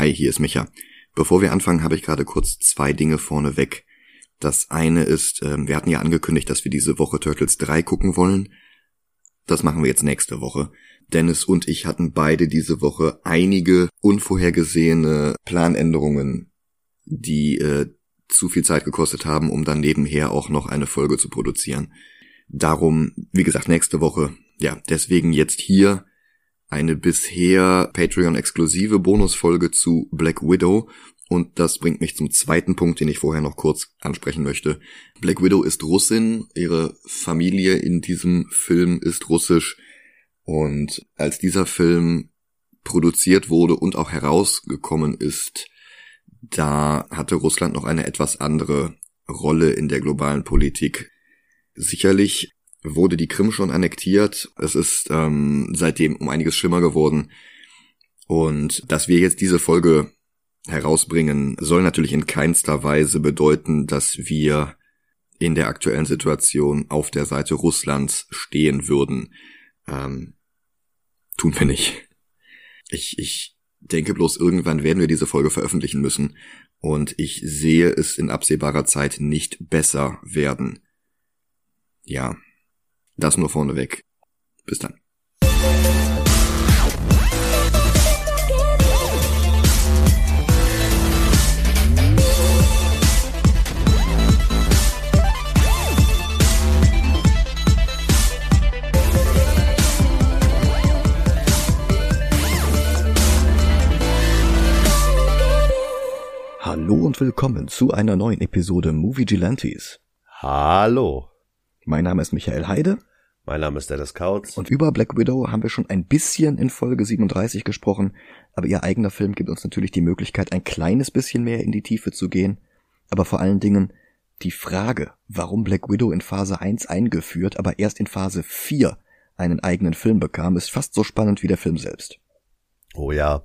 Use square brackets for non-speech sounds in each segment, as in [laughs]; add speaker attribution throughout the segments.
Speaker 1: Hi, hier ist Micha. Bevor wir anfangen, habe ich gerade kurz zwei Dinge vorneweg. Das eine ist, äh, wir hatten ja angekündigt, dass wir diese Woche Turtles 3 gucken wollen. Das machen wir jetzt nächste Woche. Dennis und ich hatten beide diese Woche einige unvorhergesehene Planänderungen, die äh, zu viel Zeit gekostet haben, um dann nebenher auch noch eine Folge zu produzieren. Darum, wie gesagt, nächste Woche. Ja, deswegen jetzt hier eine bisher Patreon-exklusive Bonusfolge zu Black Widow. Und das bringt mich zum zweiten Punkt, den ich vorher noch kurz ansprechen möchte. Black Widow ist Russin, ihre Familie in diesem Film ist russisch. Und als dieser Film produziert wurde und auch herausgekommen ist, da hatte Russland noch eine etwas andere Rolle in der globalen Politik. Sicherlich wurde die Krim schon annektiert. Es ist ähm, seitdem um einiges schlimmer geworden. Und dass wir jetzt diese Folge herausbringen, soll natürlich in keinster Weise bedeuten, dass wir in der aktuellen Situation auf der Seite Russlands stehen würden. Ähm, tun wir nicht. Ich, ich denke bloß, irgendwann werden wir diese Folge veröffentlichen müssen. Und ich sehe es in absehbarer Zeit nicht besser werden. Ja, das nur vorneweg. Bis dann.
Speaker 2: Hallo und willkommen zu einer neuen Episode Movie Gelantes.
Speaker 3: Hallo.
Speaker 2: Mein Name ist Michael Heide
Speaker 3: mein Name ist Dennis Kautz.
Speaker 2: Und über Black Widow haben wir schon ein bisschen in Folge 37 gesprochen, aber ihr eigener Film gibt uns natürlich die Möglichkeit, ein kleines bisschen mehr in die Tiefe zu gehen. Aber vor allen Dingen die Frage, warum Black Widow in Phase 1 eingeführt, aber erst in Phase 4 einen eigenen Film bekam, ist fast so spannend wie der Film selbst.
Speaker 3: Oh ja.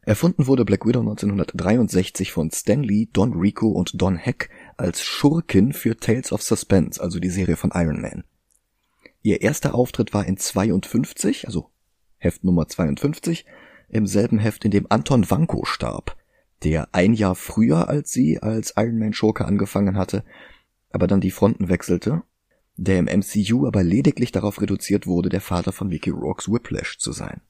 Speaker 2: Erfunden wurde Black Widow 1963 von Stan Lee, Don Rico und Don Heck als Schurkin für Tales of Suspense, also die Serie von Iron Man. Ihr erster Auftritt war in 52, also Heft Nummer 52, im selben Heft, in dem Anton Wanko starb, der ein Jahr früher als sie als Iron Man Schurke angefangen hatte, aber dann die Fronten wechselte, der im MCU aber lediglich darauf reduziert wurde, der Vater von Mickey Rourke's Whiplash zu sein.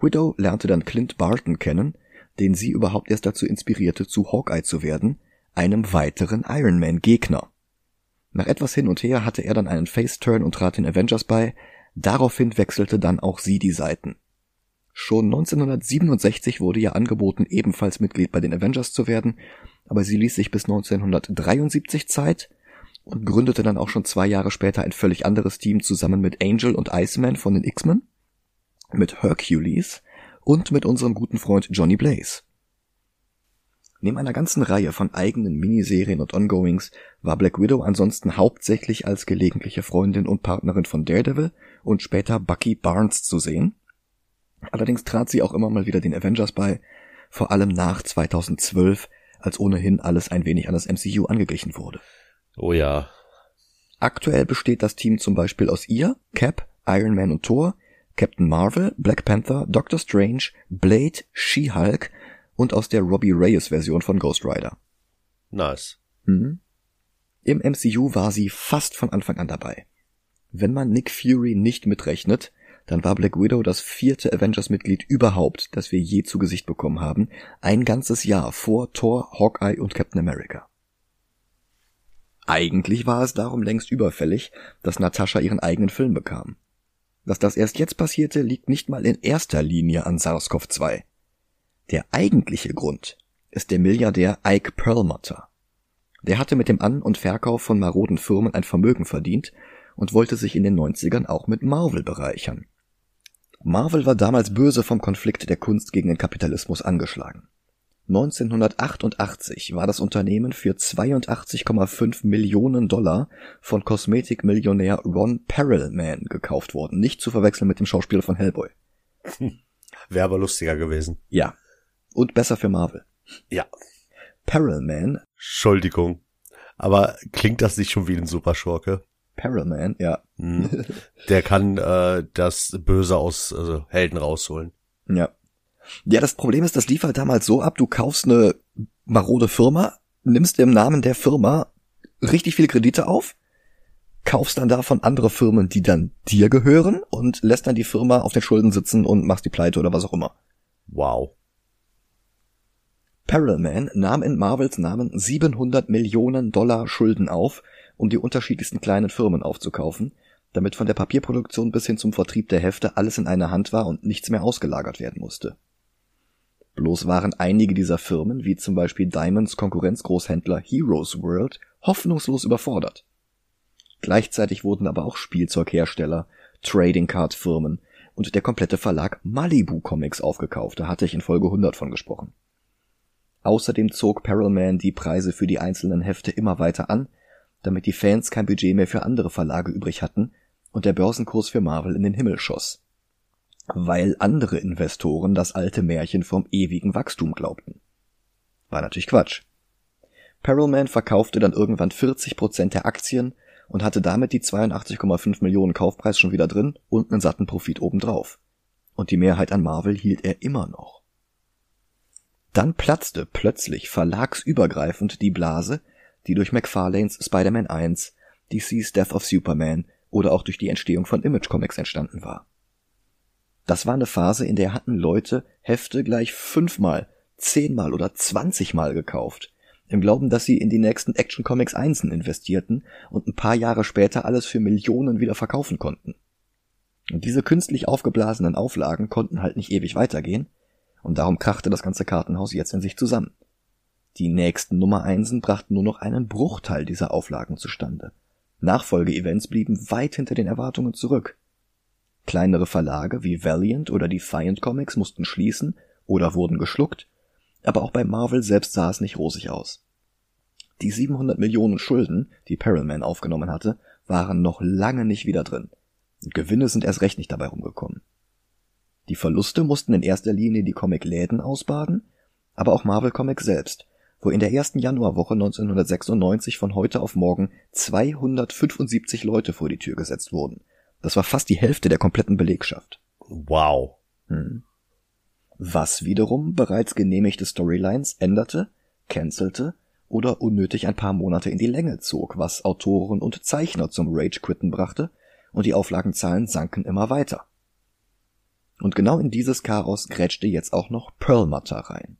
Speaker 2: Widow lernte dann Clint Barton kennen, den sie überhaupt erst dazu inspirierte, zu Hawkeye zu werden, einem weiteren Iron Man Gegner. Nach etwas hin und her hatte er dann einen Face-Turn und trat den Avengers bei, daraufhin wechselte dann auch sie die Seiten. Schon 1967 wurde ihr angeboten, ebenfalls Mitglied bei den Avengers zu werden, aber sie ließ sich bis 1973 Zeit und gründete dann auch schon zwei Jahre später ein völlig anderes Team zusammen mit Angel und Iceman von den X-Men, mit Hercules und mit unserem guten Freund Johnny Blaze. Neben einer ganzen Reihe von eigenen Miniserien und Ongoings war Black Widow ansonsten hauptsächlich als gelegentliche Freundin und Partnerin von Daredevil und später Bucky Barnes zu sehen. Allerdings trat sie auch immer mal wieder den Avengers bei, vor allem nach 2012, als ohnehin alles ein wenig an das MCU angeglichen wurde.
Speaker 3: Oh ja.
Speaker 2: Aktuell besteht das Team zum Beispiel aus ihr, Cap, Iron Man und Thor, Captain Marvel, Black Panther, Doctor Strange, Blade, She-Hulk und aus der Robbie Reyes Version von Ghost Rider.
Speaker 3: Nice.
Speaker 2: Mhm. Im MCU war sie fast von Anfang an dabei. Wenn man Nick Fury nicht mitrechnet, dann war Black Widow das vierte Avengers-Mitglied überhaupt, das wir je zu Gesicht bekommen haben, ein ganzes Jahr vor Thor, Hawkeye und Captain America. Eigentlich war es darum längst überfällig, dass Natascha ihren eigenen Film bekam. Dass das erst jetzt passierte, liegt nicht mal in erster Linie an SARS-CoV-2. Der eigentliche Grund ist der Milliardär Ike Perlmutter. Der hatte mit dem An- und Verkauf von maroden Firmen ein Vermögen verdient und wollte sich in den 90ern auch mit Marvel bereichern. Marvel war damals böse vom Konflikt der Kunst gegen den Kapitalismus angeschlagen. 1988 war das Unternehmen für 82,5 Millionen Dollar von Kosmetikmillionär Ron Perelman gekauft worden, nicht zu verwechseln mit dem Schauspieler von Hellboy.
Speaker 3: Wäre aber lustiger gewesen.
Speaker 2: Ja, und besser für Marvel.
Speaker 3: Ja.
Speaker 2: Perilman.
Speaker 3: Entschuldigung. Aber klingt das nicht schon wie ein Superschurke?
Speaker 2: Perilman, ja.
Speaker 3: Mhm. [laughs] Der kann äh, das Böse aus also Helden rausholen.
Speaker 2: Ja. Ja, das Problem ist, das lief halt damals so ab, du kaufst eine marode Firma, nimmst im Namen der Firma richtig viele Kredite auf, kaufst dann davon andere Firmen, die dann dir gehören und lässt dann die Firma auf den Schulden sitzen und machst die Pleite oder was auch immer.
Speaker 3: Wow.
Speaker 2: Perelman nahm in Marvels Namen 700 Millionen Dollar Schulden auf, um die unterschiedlichsten kleinen Firmen aufzukaufen, damit von der Papierproduktion bis hin zum Vertrieb der Hefte alles in einer Hand war und nichts mehr ausgelagert werden musste. Bloß waren einige dieser Firmen, wie zum Beispiel Diamonds Konkurrenzgroßhändler Heroes World, hoffnungslos überfordert. Gleichzeitig wurden aber auch Spielzeughersteller, Trading Card Firmen und der komplette Verlag Malibu Comics aufgekauft, da hatte ich in Folge 100 von gesprochen. Außerdem zog Perelman die Preise für die einzelnen Hefte immer weiter an, damit die Fans kein Budget mehr für andere Verlage übrig hatten und der Börsenkurs für Marvel in den Himmel schoss. Weil andere Investoren das alte Märchen vom ewigen Wachstum glaubten. War natürlich Quatsch. Perelman verkaufte dann irgendwann 40 Prozent der Aktien und hatte damit die 82,5 Millionen Kaufpreis schon wieder drin und einen satten Profit obendrauf. Und die Mehrheit an Marvel hielt er immer noch. Dann platzte plötzlich verlagsübergreifend die Blase, die durch McFarlanes Spider-Man 1, DC's Death of Superman oder auch durch die Entstehung von Image Comics entstanden war. Das war eine Phase, in der hatten Leute Hefte gleich fünfmal, zehnmal oder zwanzigmal gekauft, im Glauben, dass sie in die nächsten Action Comics Einsen investierten und ein paar Jahre später alles für Millionen wieder verkaufen konnten. Und diese künstlich aufgeblasenen Auflagen konnten halt nicht ewig weitergehen, und darum krachte das ganze Kartenhaus jetzt in sich zusammen. Die nächsten Nummer Einsen brachten nur noch einen Bruchteil dieser Auflagen zustande. Nachfolgeevents blieben weit hinter den Erwartungen zurück. Kleinere Verlage wie Valiant oder Defiant Comics mussten schließen oder wurden geschluckt, aber auch bei Marvel selbst sah es nicht rosig aus. Die 700 Millionen Schulden, die Perelman aufgenommen hatte, waren noch lange nicht wieder drin. Gewinne sind erst recht nicht dabei rumgekommen. Die Verluste mussten in erster Linie die Comic-Läden ausbaden, aber auch Marvel Comics selbst, wo in der ersten Januarwoche 1996 von heute auf morgen 275 Leute vor die Tür gesetzt wurden. Das war fast die Hälfte der kompletten Belegschaft.
Speaker 3: Wow.
Speaker 2: Hm. Was wiederum bereits genehmigte Storylines änderte, cancelte oder unnötig ein paar Monate in die Länge zog, was Autoren und Zeichner zum Rage-Quitten brachte und die Auflagenzahlen sanken immer weiter. Und genau in dieses Chaos grätschte jetzt auch noch Perlmutter rein.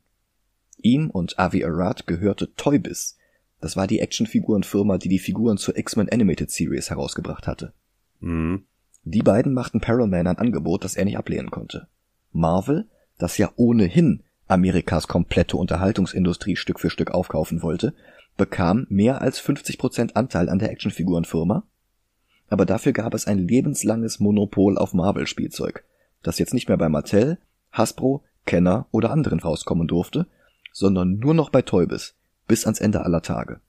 Speaker 2: Ihm und Avi Arad gehörte Toybis. Das war die Actionfigurenfirma, die die Figuren zur X-Men Animated Series herausgebracht hatte.
Speaker 3: Mhm.
Speaker 2: Die beiden machten Perelman ein Angebot, das er nicht ablehnen konnte. Marvel, das ja ohnehin Amerikas komplette Unterhaltungsindustrie Stück für Stück aufkaufen wollte, bekam mehr als 50% Anteil an der Actionfigurenfirma, aber dafür gab es ein lebenslanges Monopol auf Marvel-Spielzeug, das jetzt nicht mehr bei Mattel, Hasbro, Kenner oder anderen rauskommen durfte, sondern nur noch bei Teubis, bis ans Ende aller Tage.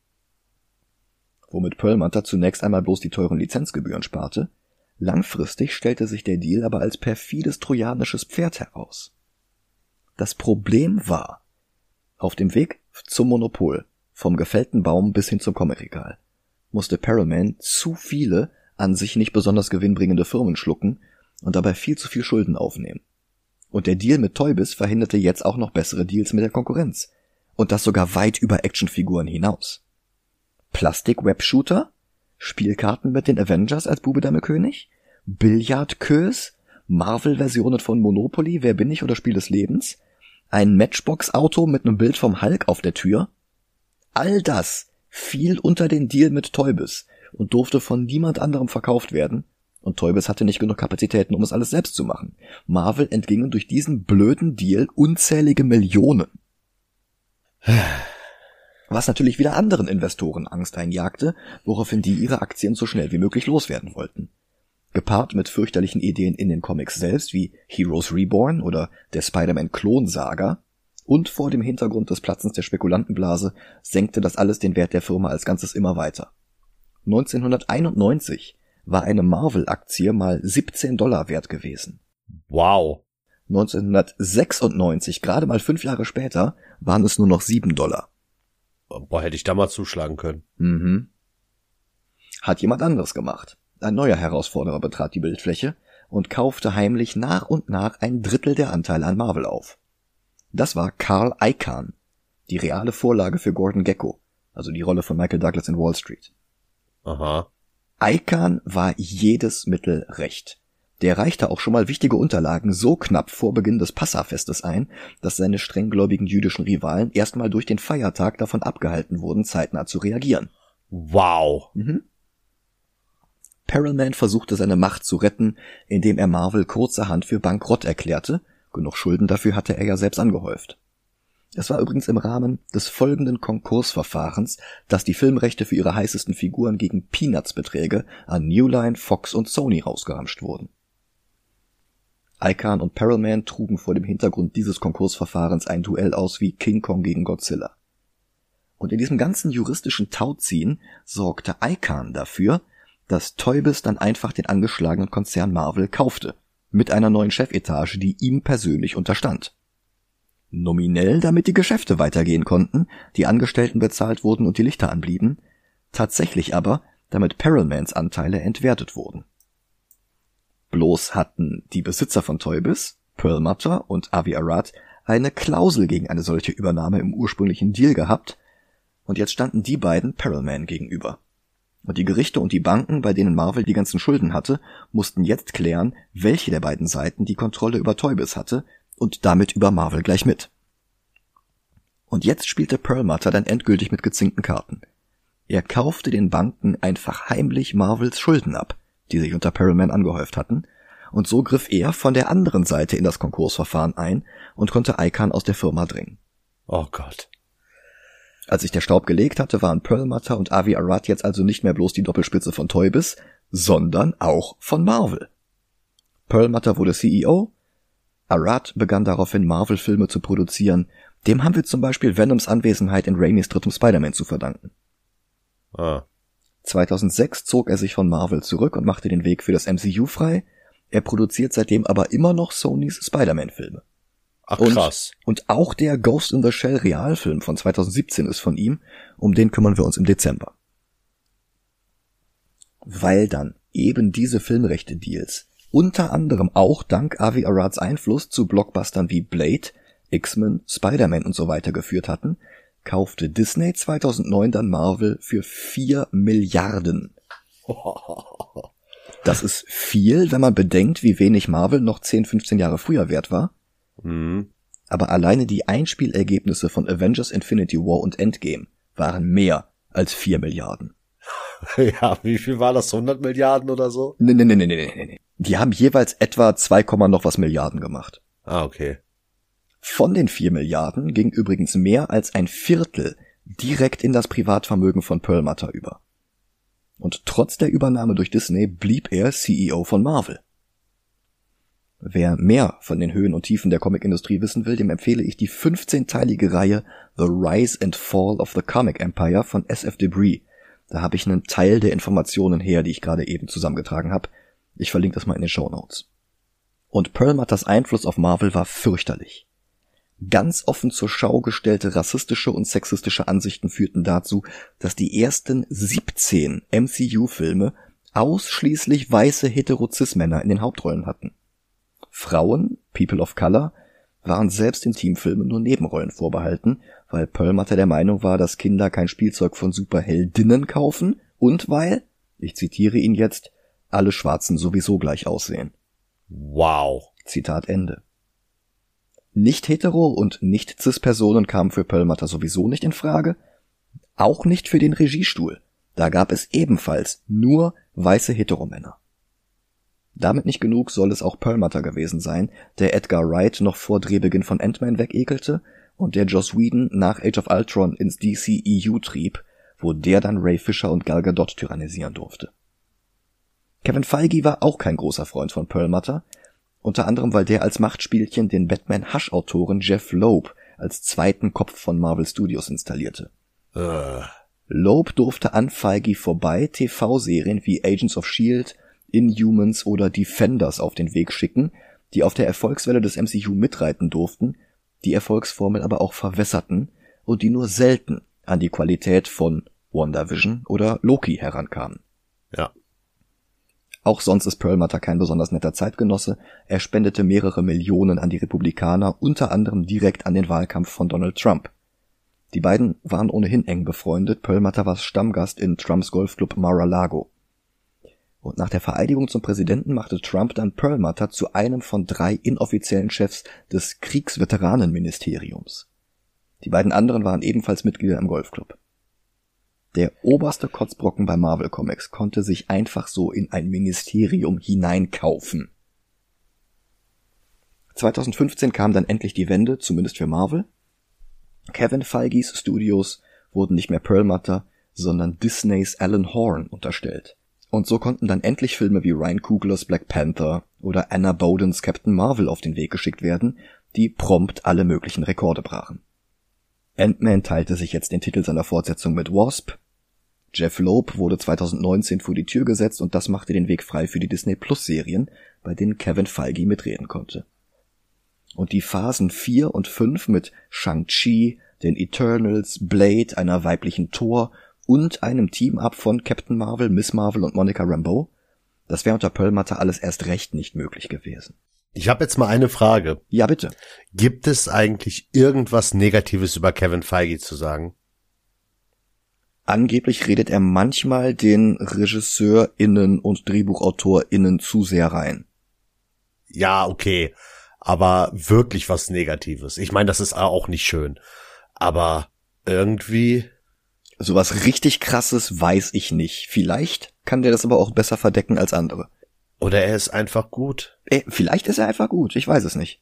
Speaker 2: Womit Perlmutter zunächst einmal bloß die teuren Lizenzgebühren sparte, langfristig stellte sich der Deal aber als perfides trojanisches Pferd heraus. Das Problem war, auf dem Weg zum Monopol, vom gefällten Baum bis hin zum Comicregal, musste Perelman zu viele an sich nicht besonders gewinnbringende Firmen schlucken und dabei viel zu viel Schulden aufnehmen. Und der Deal mit Toybis verhinderte jetzt auch noch bessere Deals mit der Konkurrenz. Und das sogar weit über Actionfiguren hinaus. Plastik-Webshooter? Spielkarten mit den Avengers als Bube Dame König? Billardkös? Marvel-Versionen von Monopoly, Wer bin ich oder Spiel des Lebens? Ein Matchbox-Auto mit einem Bild vom Hulk auf der Tür? All das fiel unter den Deal mit Toybis und durfte von niemand anderem verkauft werden, und Teubes hatte nicht genug Kapazitäten, um es alles selbst zu machen. Marvel entgingen durch diesen blöden Deal unzählige Millionen. Was natürlich wieder anderen Investoren Angst einjagte, woraufhin die ihre Aktien so schnell wie möglich loswerden wollten. Gepaart mit fürchterlichen Ideen in den Comics selbst wie Heroes Reborn oder der Spider-Man Klonsaga und vor dem Hintergrund des Platzens der Spekulantenblase senkte das alles den Wert der Firma als Ganzes immer weiter. 1991 war eine Marvel-Aktie mal 17 Dollar wert gewesen.
Speaker 3: Wow.
Speaker 2: 1996, gerade mal fünf Jahre später, waren es nur noch 7 Dollar.
Speaker 3: Boah, hätte ich da mal zuschlagen können.
Speaker 2: Mhm. Hat jemand anderes gemacht. Ein neuer Herausforderer betrat die Bildfläche und kaufte heimlich nach und nach ein Drittel der Anteile an Marvel auf. Das war Carl Icahn, die reale Vorlage für Gordon Gecko, also die Rolle von Michael Douglas in Wall Street.
Speaker 3: Aha.
Speaker 2: Icahn war jedes Mittel recht. Der reichte auch schon mal wichtige Unterlagen so knapp vor Beginn des Passafestes ein, dass seine strenggläubigen jüdischen Rivalen erstmal durch den Feiertag davon abgehalten wurden, zeitnah zu reagieren.
Speaker 3: Wow.
Speaker 2: Mhm. Perelman versuchte seine Macht zu retten, indem er Marvel kurzerhand für bankrott erklärte. Genug Schulden dafür hatte er ja selbst angehäuft. Es war übrigens im Rahmen des folgenden Konkursverfahrens, dass die Filmrechte für ihre heißesten Figuren gegen Peanuts-Beträge an New Line, Fox und Sony rausgeramscht wurden. Icahn und Perelman trugen vor dem Hintergrund dieses Konkursverfahrens ein Duell aus wie King Kong gegen Godzilla. Und in diesem ganzen juristischen Tauziehen sorgte Icahn dafür, dass Teubis dann einfach den angeschlagenen Konzern Marvel kaufte, mit einer neuen Chefetage, die ihm persönlich unterstand. Nominell, damit die Geschäfte weitergehen konnten, die Angestellten bezahlt wurden und die Lichter anblieben, tatsächlich aber, damit Perelmans Anteile entwertet wurden. Bloß hatten die Besitzer von Teubis, Perlmutter und Avi Arad eine Klausel gegen eine solche Übernahme im ursprünglichen Deal gehabt, und jetzt standen die beiden Perelman gegenüber. Und die Gerichte und die Banken, bei denen Marvel die ganzen Schulden hatte, mussten jetzt klären, welche der beiden Seiten die Kontrolle über Teubis hatte und damit über Marvel gleich mit. Und jetzt spielte Perlmutter dann endgültig mit gezinkten Karten. Er kaufte den Banken einfach heimlich Marvels Schulden ab, die sich unter Perelman angehäuft hatten, und so griff er von der anderen Seite in das Konkursverfahren ein und konnte Icahn aus der Firma drängen.
Speaker 3: Oh Gott.
Speaker 2: Als sich der Staub gelegt hatte, waren Perlmutter und Avi Arad jetzt also nicht mehr bloß die Doppelspitze von Teubis, sondern auch von Marvel. Perlmutter wurde CEO, Arad begann daraufhin Marvel-Filme zu produzieren, dem haben wir zum Beispiel Venoms Anwesenheit in Raimis drittem Spider-Man zu verdanken.
Speaker 3: Ah.
Speaker 2: 2006 zog er sich von Marvel zurück und machte den Weg für das MCU frei, er produziert seitdem aber immer noch Sonys Spider-Man-Filme.
Speaker 3: Ach
Speaker 2: Und-
Speaker 3: krass.
Speaker 2: Und auch der Ghost in the Shell Realfilm von 2017 ist von ihm, um den kümmern wir uns im Dezember. Weil dann eben diese Filmrechte-Deals unter anderem auch dank Avi Arads Einfluss zu Blockbustern wie Blade, X-Men, Spider-Man und so weiter geführt hatten, kaufte Disney 2009 dann Marvel für 4 Milliarden. [laughs] Das ist viel, wenn man bedenkt, wie wenig Marvel noch 10, 15 Jahre früher wert war
Speaker 3: Hm.
Speaker 2: aber alleine die Einspielergebnisse von Avengers Infinity War und Endgame waren mehr als 4 Milliarden. [laughs]
Speaker 3: Ja, wie viel war das? 100 Milliarden oder so?
Speaker 2: Nee, nee, nee, nee, nee, nee, nee. Die haben jeweils etwa 2, Komma noch was Milliarden gemacht.
Speaker 3: Ah, okay.
Speaker 2: Von den 4 Milliarden ging übrigens mehr als ein Viertel direkt in das Privatvermögen von Perlmutter über. Und trotz der Übernahme durch Disney blieb er CEO von Marvel. Wer mehr von den Höhen und Tiefen der Comicindustrie wissen will, dem empfehle ich die 15-teilige Reihe The Rise and Fall of the Comic Empire von SF Debris. Da habe ich einen Teil der Informationen her, die ich gerade eben zusammengetragen habe. Ich verlinke das mal in den Show Notes. Und Perlmutters Einfluss auf Marvel war fürchterlich. Ganz offen zur Schau gestellte rassistische und sexistische Ansichten führten dazu, dass die ersten 17 MCU-Filme ausschließlich weiße Heterozis-Männer in den Hauptrollen hatten. Frauen, People of Color, waren selbst in Teamfilmen nur Nebenrollen vorbehalten, weil Perlmutter der Meinung war, dass Kinder kein Spielzeug von Superheldinnen kaufen und weil, ich zitiere ihn jetzt, alle Schwarzen sowieso gleich aussehen.
Speaker 3: Wow.
Speaker 2: Zitat Ende. Nicht-hetero und nicht-cis-Personen kamen für Perlmutter sowieso nicht in Frage, auch nicht für den Regiestuhl. Da gab es ebenfalls nur weiße Heteromänner. Damit nicht genug soll es auch Perlmutter gewesen sein, der Edgar Wright noch vor Drehbeginn von Ant-Man wegekelte und der Joss Whedon nach Age of Ultron ins DCEU trieb, wo der dann Ray Fisher und Gal Gadot tyrannisieren durfte. Kevin Feige war auch kein großer Freund von Perlmutter, unter anderem weil der als Machtspielchen den Batman-Hush-Autoren Jeff Loeb als zweiten Kopf von Marvel Studios installierte.
Speaker 3: Äh.
Speaker 2: Loeb durfte an Feige vorbei TV-Serien wie Agents of S.H.I.E.L.D., Inhumans oder Defenders auf den Weg schicken, die auf der Erfolgswelle des MCU mitreiten durften, die Erfolgsformel aber auch verwässerten und die nur selten an die Qualität von WandaVision oder Loki herankamen.
Speaker 3: Ja.
Speaker 2: Auch sonst ist Perlmutter kein besonders netter Zeitgenosse. Er spendete mehrere Millionen an die Republikaner, unter anderem direkt an den Wahlkampf von Donald Trump. Die beiden waren ohnehin eng befreundet. Perlmutter war Stammgast in Trumps Golfclub Mar-a-Lago. Und nach der Vereidigung zum Präsidenten machte Trump dann Perlmutter zu einem von drei inoffiziellen Chefs des Kriegsveteranenministeriums. Die beiden anderen waren ebenfalls Mitglieder im Golfclub. Der oberste Kotzbrocken bei Marvel Comics konnte sich einfach so in ein Ministerium hineinkaufen. 2015 kam dann endlich die Wende, zumindest für Marvel. Kevin Feige's Studios wurden nicht mehr Perlmutter, sondern Disneys Alan Horn unterstellt. Und so konnten dann endlich Filme wie Ryan Cooglers Black Panther oder Anna Bowdens Captain Marvel auf den Weg geschickt werden, die prompt alle möglichen Rekorde brachen. Ant-Man teilte sich jetzt den Titel seiner Fortsetzung mit Wasp. Jeff Loeb wurde 2019 vor die Tür gesetzt und das machte den Weg frei für die Disney Plus Serien, bei denen Kevin Feige mitreden konnte. Und die Phasen 4 und 5 mit Shang-Chi, den Eternals, Blade, einer weiblichen Thor und einem Team-Up von Captain Marvel, Miss Marvel und Monica Rambeau, das wäre unter Perlmutter alles erst recht nicht möglich gewesen.
Speaker 3: Ich habe jetzt mal eine Frage.
Speaker 2: Ja, bitte.
Speaker 3: Gibt es eigentlich irgendwas Negatives über Kevin Feige zu sagen?
Speaker 2: Angeblich redet er manchmal den RegisseurInnen und DrehbuchautorInnen zu sehr rein.
Speaker 3: Ja, okay. Aber wirklich was Negatives. Ich meine, das ist auch nicht schön. Aber irgendwie
Speaker 2: Sowas richtig krasses weiß ich nicht. Vielleicht kann der das aber auch besser verdecken als andere.
Speaker 3: Oder er ist einfach gut.
Speaker 2: Ey, vielleicht ist er einfach gut, ich weiß es nicht.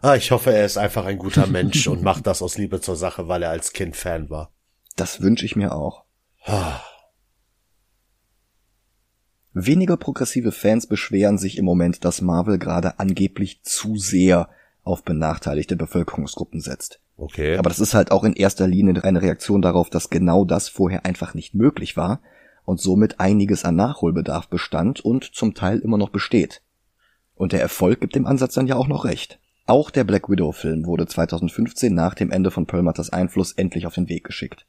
Speaker 3: Ah, ich hoffe, er ist einfach ein guter Mensch und [laughs] macht das aus Liebe zur Sache, weil er als Kind Fan war.
Speaker 2: Das wünsche ich mir auch.
Speaker 3: Ah.
Speaker 2: Wenige progressive Fans beschweren sich im Moment, dass Marvel gerade angeblich zu sehr auf benachteiligte Bevölkerungsgruppen setzt.
Speaker 3: Okay.
Speaker 2: Aber das ist halt auch in erster Linie eine Reaktion darauf, dass genau das vorher einfach nicht möglich war und somit einiges an Nachholbedarf bestand und zum Teil immer noch besteht. Und der Erfolg gibt dem Ansatz dann ja auch noch recht. Auch der Black Widow-Film wurde 2015 nach dem Ende von Perlmutters Einfluss endlich auf den Weg geschickt.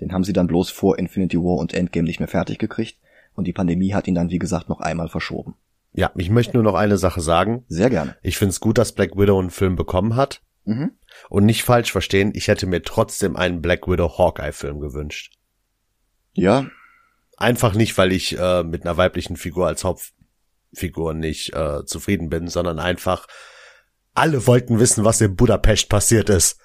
Speaker 2: Den haben sie dann bloß vor Infinity War und Endgame nicht mehr fertig gekriegt und die Pandemie hat ihn dann wie gesagt noch einmal verschoben.
Speaker 3: Ja, ich möchte nur noch eine Sache sagen.
Speaker 2: Sehr gerne.
Speaker 3: Ich finde es gut, dass Black Widow einen Film bekommen hat.
Speaker 2: Mhm.
Speaker 3: Und nicht falsch verstehen, ich hätte mir trotzdem einen Black Widow Hawkeye Film gewünscht.
Speaker 2: Ja,
Speaker 3: Einfach nicht, weil ich äh, mit einer weiblichen Figur als Hauptfigur nicht äh, zufrieden bin, sondern einfach alle wollten wissen, was in Budapest passiert ist.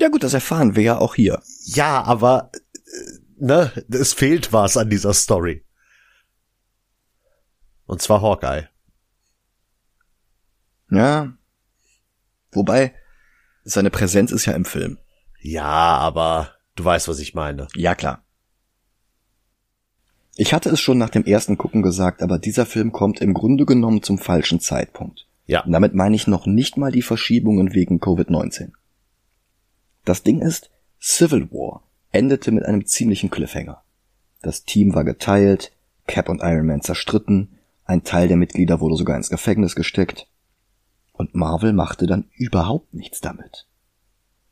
Speaker 2: ja gut, das erfahren wir ja auch hier.
Speaker 3: Ja, aber äh, ne, es fehlt was an dieser Story. Und zwar Hawkeye.
Speaker 2: Ja. Wobei, seine Präsenz ist ja im Film.
Speaker 3: Ja, aber du weißt, was ich meine.
Speaker 2: Ja, klar. Ich hatte es schon nach dem ersten Gucken gesagt, aber dieser Film kommt im Grunde genommen zum falschen Zeitpunkt.
Speaker 3: Ja.
Speaker 2: Und damit meine ich noch nicht mal die Verschiebungen wegen Covid-19. Das Ding ist, Civil War endete mit einem ziemlichen Cliffhanger. Das Team war geteilt, Cap und Iron Man zerstritten, ein Teil der Mitglieder wurde sogar ins Gefängnis gesteckt. Und Marvel machte dann überhaupt nichts damit.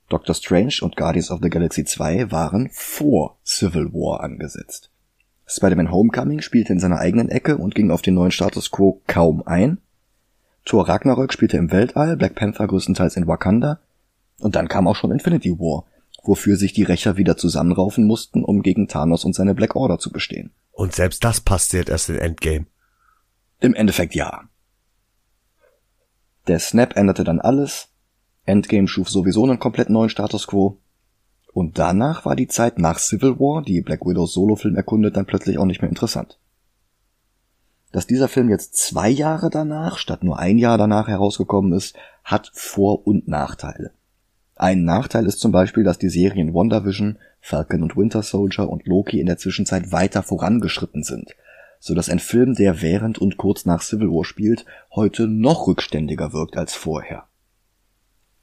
Speaker 2: Doctor Strange und Guardians of the Galaxy 2 waren vor Civil War angesetzt. Spider-Man Homecoming spielte in seiner eigenen Ecke und ging auf den neuen Status quo kaum ein. Thor Ragnarök spielte im Weltall, Black Panther größtenteils in Wakanda. Und dann kam auch schon Infinity War, wofür sich die Rächer wieder zusammenraufen mussten, um gegen Thanos und seine Black Order zu bestehen.
Speaker 3: Und selbst das passiert erst in Endgame.
Speaker 2: Im Endeffekt ja. Der Snap änderte dann alles. Endgame schuf sowieso einen komplett neuen Status quo. Und danach war die Zeit nach Civil War, die Black Widows Solofilm erkundet, dann plötzlich auch nicht mehr interessant. Dass dieser Film jetzt zwei Jahre danach, statt nur ein Jahr danach herausgekommen ist, hat Vor- und Nachteile. Ein Nachteil ist zum Beispiel, dass die Serien WandaVision, Falcon und Winter Soldier und Loki in der Zwischenzeit weiter vorangeschritten sind, so dass ein Film, der während und kurz nach Civil War spielt, heute noch rückständiger wirkt als vorher.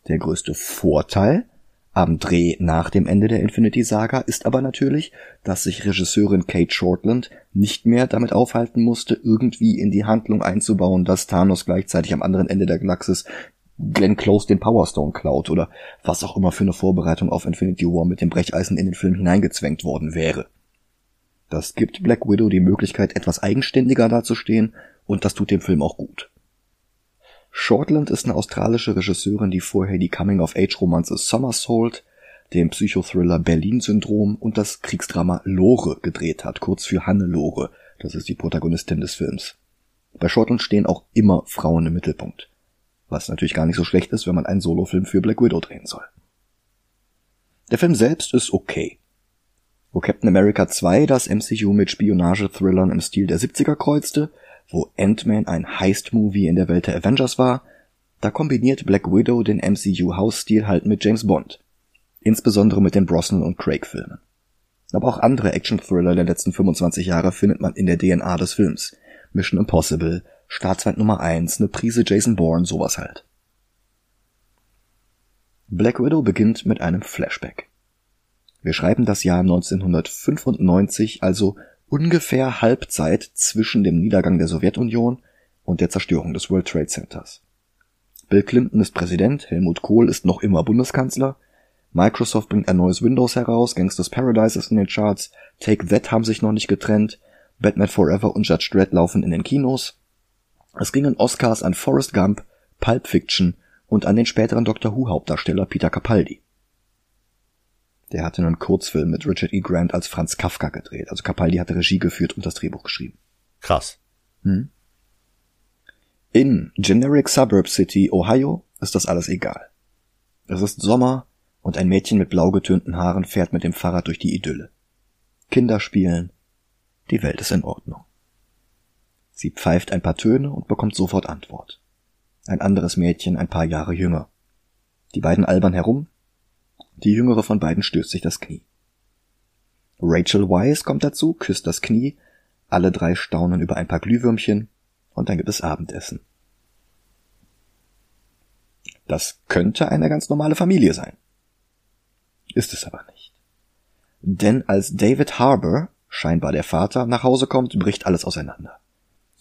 Speaker 2: Der größte Vorteil am Dreh nach dem Ende der Infinity Saga ist aber natürlich, dass sich Regisseurin Kate Shortland nicht mehr damit aufhalten musste, irgendwie in die Handlung einzubauen, dass Thanos gleichzeitig am anderen Ende der Galaxis Glenn Close den Power Stone klaut oder was auch immer für eine Vorbereitung auf Infinity War mit dem Brecheisen in den Film hineingezwängt worden wäre. Das gibt Black Widow die Möglichkeit, etwas eigenständiger dazustehen und das tut dem Film auch gut. Shortland ist eine australische Regisseurin, die vorher die Coming-of-Age-Romanze Somersault, den Psychothriller Berlin-Syndrom und das Kriegsdrama Lore gedreht hat, kurz für Hannelore. Das ist die Protagonistin des Films. Bei Shortland stehen auch immer Frauen im Mittelpunkt. Was natürlich gar nicht so schlecht ist, wenn man einen Solofilm für Black Widow drehen soll. Der Film selbst ist okay. Wo Captain America 2 das MCU mit Spionage-Thrillern im Stil der 70er kreuzte, wo Ant-Man ein Heist-Movie in der Welt der Avengers war, da kombiniert Black Widow den MCU-Hausstil halt mit James Bond. Insbesondere mit den Brosnan und Craig-Filmen. Aber auch andere Action-Thriller der letzten 25 Jahre findet man in der DNA des Films. Mission Impossible, Staatsfeind Nummer 1, eine Prise Jason Bourne, sowas halt. Black Widow beginnt mit einem Flashback. Wir schreiben das Jahr 1995, also ungefähr Halbzeit zwischen dem Niedergang der Sowjetunion und der Zerstörung des World Trade Centers. Bill Clinton ist Präsident, Helmut Kohl ist noch immer Bundeskanzler, Microsoft bringt ein neues Windows heraus, Gangsters Paradise ist in den Charts, Take That haben sich noch nicht getrennt, Batman Forever und Judge Dredd laufen in den Kinos. Es gingen Oscars an Forrest Gump, Pulp Fiction und an den späteren Doctor Who Hauptdarsteller Peter Capaldi. Der hatte einen Kurzfilm mit Richard E. Grant als Franz Kafka gedreht. Also Capaldi hatte Regie geführt und das Drehbuch geschrieben.
Speaker 3: Krass.
Speaker 2: Hm? In Generic Suburb City, Ohio, ist das alles egal. Es ist Sommer und ein Mädchen mit blau getönten Haaren fährt mit dem Fahrrad durch die Idylle. Kinder spielen, die Welt ist in Ordnung. Sie pfeift ein paar Töne und bekommt sofort Antwort. Ein anderes Mädchen, ein paar Jahre jünger. Die beiden albern herum. Die jüngere von beiden stößt sich das Knie. Rachel Wise kommt dazu, küsst das Knie. Alle drei staunen über ein paar Glühwürmchen und dann gibt es Abendessen. Das könnte eine ganz normale Familie sein. Ist es aber nicht. Denn als David Harbour scheinbar der Vater, nach Hause kommt, bricht alles auseinander.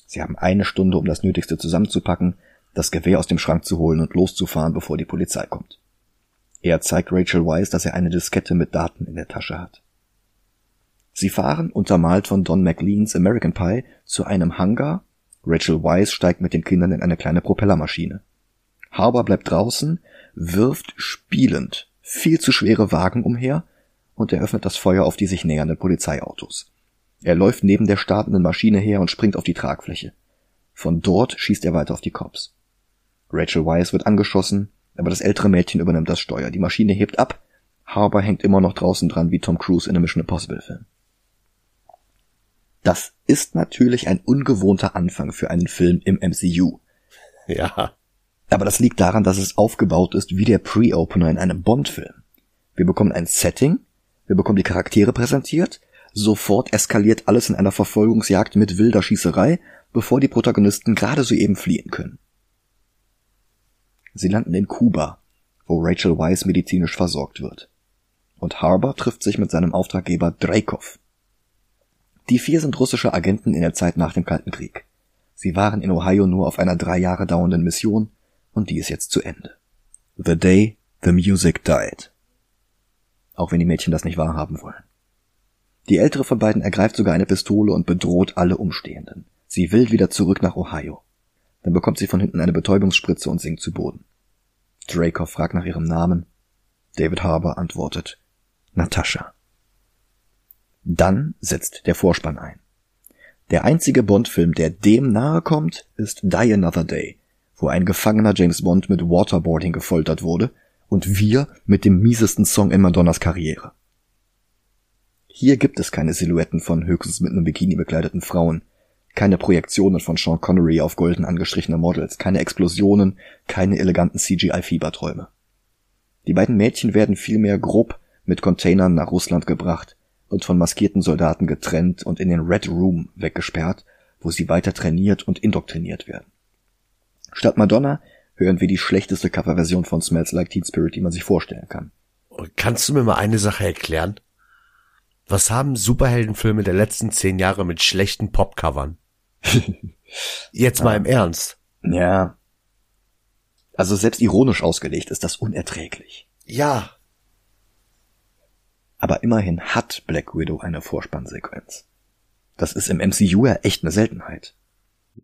Speaker 2: Sie haben eine Stunde, um das Nötigste zusammenzupacken, das Gewehr aus dem Schrank zu holen und loszufahren, bevor die Polizei kommt. Er zeigt Rachel Wise, dass er eine Diskette mit Daten in der Tasche hat. Sie fahren, untermalt von Don McLeans American Pie, zu einem Hangar. Rachel Wise steigt mit den Kindern in eine kleine Propellermaschine. Harbour bleibt draußen, wirft spielend viel zu schwere Wagen umher und eröffnet das Feuer auf die sich nähernden Polizeiautos. Er läuft neben der startenden Maschine her und springt auf die Tragfläche. Von dort schießt er weiter auf die Cops. Rachel Wise wird angeschossen, aber das ältere Mädchen übernimmt das Steuer. Die Maschine hebt ab. Harbour hängt immer noch draußen dran wie Tom Cruise in einem Mission Impossible Film. Das ist natürlich ein ungewohnter Anfang für einen Film im MCU.
Speaker 3: Ja.
Speaker 2: Aber das liegt daran, dass es aufgebaut ist wie der Pre-Opener in einem Bond-Film. Wir bekommen ein Setting, wir bekommen die Charaktere präsentiert, sofort eskaliert alles in einer Verfolgungsjagd mit wilder Schießerei, bevor die Protagonisten gerade soeben fliehen können. Sie landen in Kuba, wo Rachel Weisz medizinisch versorgt wird. Und Harbour trifft sich mit seinem Auftraggeber Dreykov. Die vier sind russische Agenten in der Zeit nach dem Kalten Krieg. Sie waren in Ohio nur auf einer drei Jahre dauernden Mission und die ist jetzt zu Ende. The day the music died auch wenn die Mädchen das nicht wahrhaben wollen. Die ältere von beiden ergreift sogar eine Pistole und bedroht alle Umstehenden. Sie will wieder zurück nach Ohio. Dann bekommt sie von hinten eine Betäubungsspritze und sinkt zu Boden. Dracoff fragt nach ihrem Namen. David Harbour antwortet Natascha. Dann setzt der Vorspann ein. Der einzige Bond-Film, der dem nahe kommt, ist Die Another Day, wo ein gefangener James Bond mit Waterboarding gefoltert wurde und wir mit dem miesesten Song in Madonnas Karriere. Hier gibt es keine Silhouetten von höchstens mit einem Bikini bekleideten Frauen, keine Projektionen von Sean Connery auf golden angestrichene Models, keine Explosionen, keine eleganten CGI-Fieberträume. Die beiden Mädchen werden vielmehr grob mit Containern nach Russland gebracht und von maskierten Soldaten getrennt und in den Red Room weggesperrt, wo sie weiter trainiert und indoktriniert werden. Statt Madonna hören wir die schlechteste Coverversion von Smells Like Teen Spirit, die man sich vorstellen kann.
Speaker 3: Kannst du mir mal eine Sache erklären? Was haben Superheldenfilme der letzten zehn Jahre mit schlechten Popcovern? [laughs] Jetzt mal im Ernst.
Speaker 2: Ja. Also selbst ironisch ausgelegt ist das unerträglich.
Speaker 3: Ja.
Speaker 2: Aber immerhin hat Black Widow eine Vorspannsequenz. Das ist im MCU ja echt eine Seltenheit.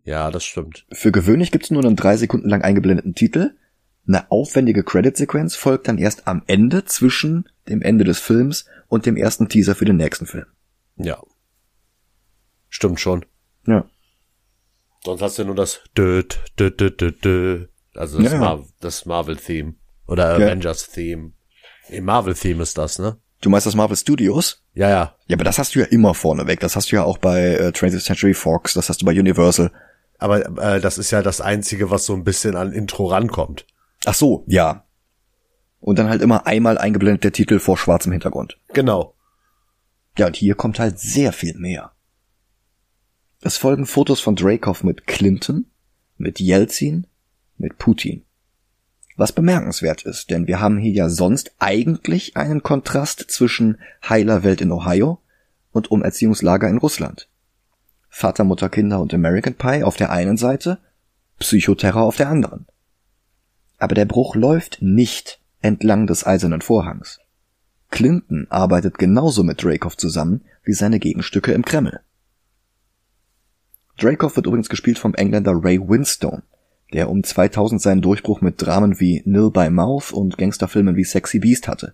Speaker 3: Ja, das stimmt.
Speaker 2: Für gewöhnlich gibt's nur einen drei Sekunden lang eingeblendeten Titel. Eine aufwendige Credit-Sequenz folgt dann erst am Ende zwischen dem Ende des Films und dem ersten Teaser für den nächsten Film.
Speaker 3: Ja. Stimmt schon.
Speaker 2: Ja.
Speaker 3: Sonst hast du nur das dö, dö, dö, dö, dö. Also das,
Speaker 2: ja.
Speaker 3: Mar das Marvel-Theme. Oder
Speaker 2: Ja.
Speaker 3: Avengers-Theme. Im Marvel-Theme ist das, ne?
Speaker 2: Du meinst das Marvel Studios?
Speaker 3: Ja, ja.
Speaker 2: Ja, aber das hast du ja immer vorneweg. Das hast du ja auch bei äh, 20th Century Fox, das hast du bei Universal.
Speaker 3: Aber äh, das ist ja das Einzige, was so ein bisschen an Intro rankommt.
Speaker 2: Ach so, ja. Und dann halt immer einmal eingeblendet der Titel vor schwarzem Hintergrund.
Speaker 3: Genau.
Speaker 2: Ja, und hier kommt halt sehr viel mehr. Es folgen Fotos von Dreykov mit Clinton, mit Yeltsin, mit Putin. Was bemerkenswert ist, denn wir haben hier ja sonst eigentlich einen Kontrast zwischen heiler Welt in Ohio und Umerziehungslager in Russland. Vater, Mutter, Kinder und American Pie auf der einen Seite, Psychoterror auf der anderen. Aber der Bruch läuft nicht entlang des eisernen Vorhangs. Clinton arbeitet genauso mit Dreykov zusammen wie seine Gegenstücke im Kreml. Dreykov wird übrigens gespielt vom Engländer Ray Winstone, der um 2000 seinen Durchbruch mit Dramen wie Nil by Mouth und Gangsterfilmen wie Sexy Beast hatte.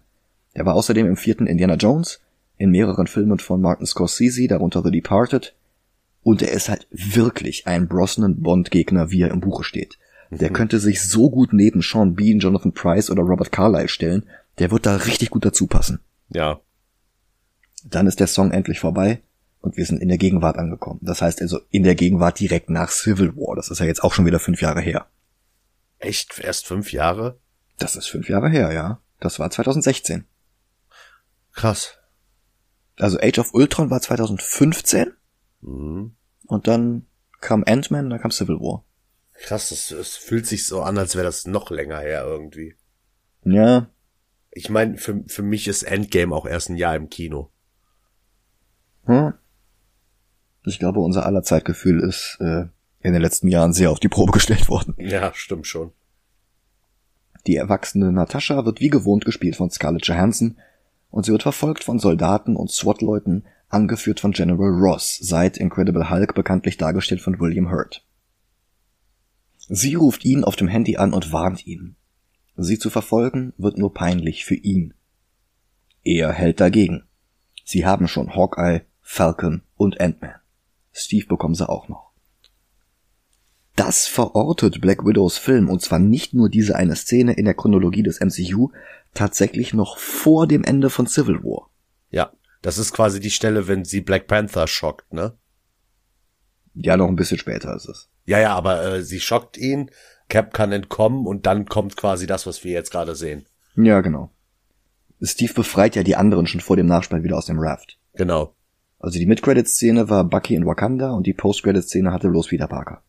Speaker 2: Er war außerdem im vierten Indiana Jones, in mehreren Filmen von Martin Scorsese, darunter The Departed, und er ist halt wirklich ein Brosnan-Bond-Gegner, wie er im Buche steht. Der könnte sich so gut neben Sean Bean, Jonathan Price oder Robert Carlyle stellen, der wird da richtig gut dazu passen.
Speaker 3: Ja.
Speaker 2: Dann ist der Song endlich vorbei und wir sind in der Gegenwart angekommen. Das heißt also in der Gegenwart direkt nach Civil War. Das ist ja jetzt auch schon wieder fünf Jahre her.
Speaker 3: Echt? Erst fünf Jahre?
Speaker 2: Das ist fünf Jahre her, ja. Das war 2016.
Speaker 3: Krass.
Speaker 2: Also Age of Ultron war 2015
Speaker 3: Mhm.
Speaker 2: und dann kam Ant-Man, dann kam Civil War.
Speaker 3: Krass, das, es fühlt sich so an, als wäre das noch länger her irgendwie.
Speaker 2: Ja,
Speaker 3: Ich meine, für, für mich ist Endgame auch erst ein Jahr im Kino.
Speaker 2: hm. Ich glaube, unser aller Zeitgefühl ist äh, in den letzten Jahren sehr auf die Probe gestellt worden.
Speaker 3: Ja, stimmt schon.
Speaker 2: Die erwachsene Natascha wird wie gewohnt gespielt von Scarlett Johansson und sie wird verfolgt von Soldaten und SWAT-Leuten, angeführt von General Ross, seit Incredible Hulk bekanntlich dargestellt von William Hurt. Sie ruft ihn auf dem Handy an und warnt ihn. Sie zu verfolgen wird nur peinlich für ihn. Er hält dagegen. Sie haben schon Hawkeye, Falcon und Ant-Man. Steve bekommen sie auch noch. Das verortet Black Widows Film, und zwar nicht nur diese eine Szene in der Chronologie des MCU, tatsächlich noch vor dem Ende von Civil War.
Speaker 3: Ja, das ist quasi die Stelle, wenn sie Black Panther schockt, ne?
Speaker 2: Ja, noch ein bisschen später ist es.
Speaker 3: Ja, ja, aber äh, sie schockt ihn, Cap kann entkommen und dann kommt quasi das, was wir jetzt gerade sehen.
Speaker 2: Ja, genau. Steve befreit ja die anderen schon vor dem Nachspiel wieder aus dem Raft.
Speaker 3: Genau.
Speaker 2: Also die Mid-Credit-Szene war Bucky in Wakanda und die Post-Credit-Szene hatte bloß wieder Parker.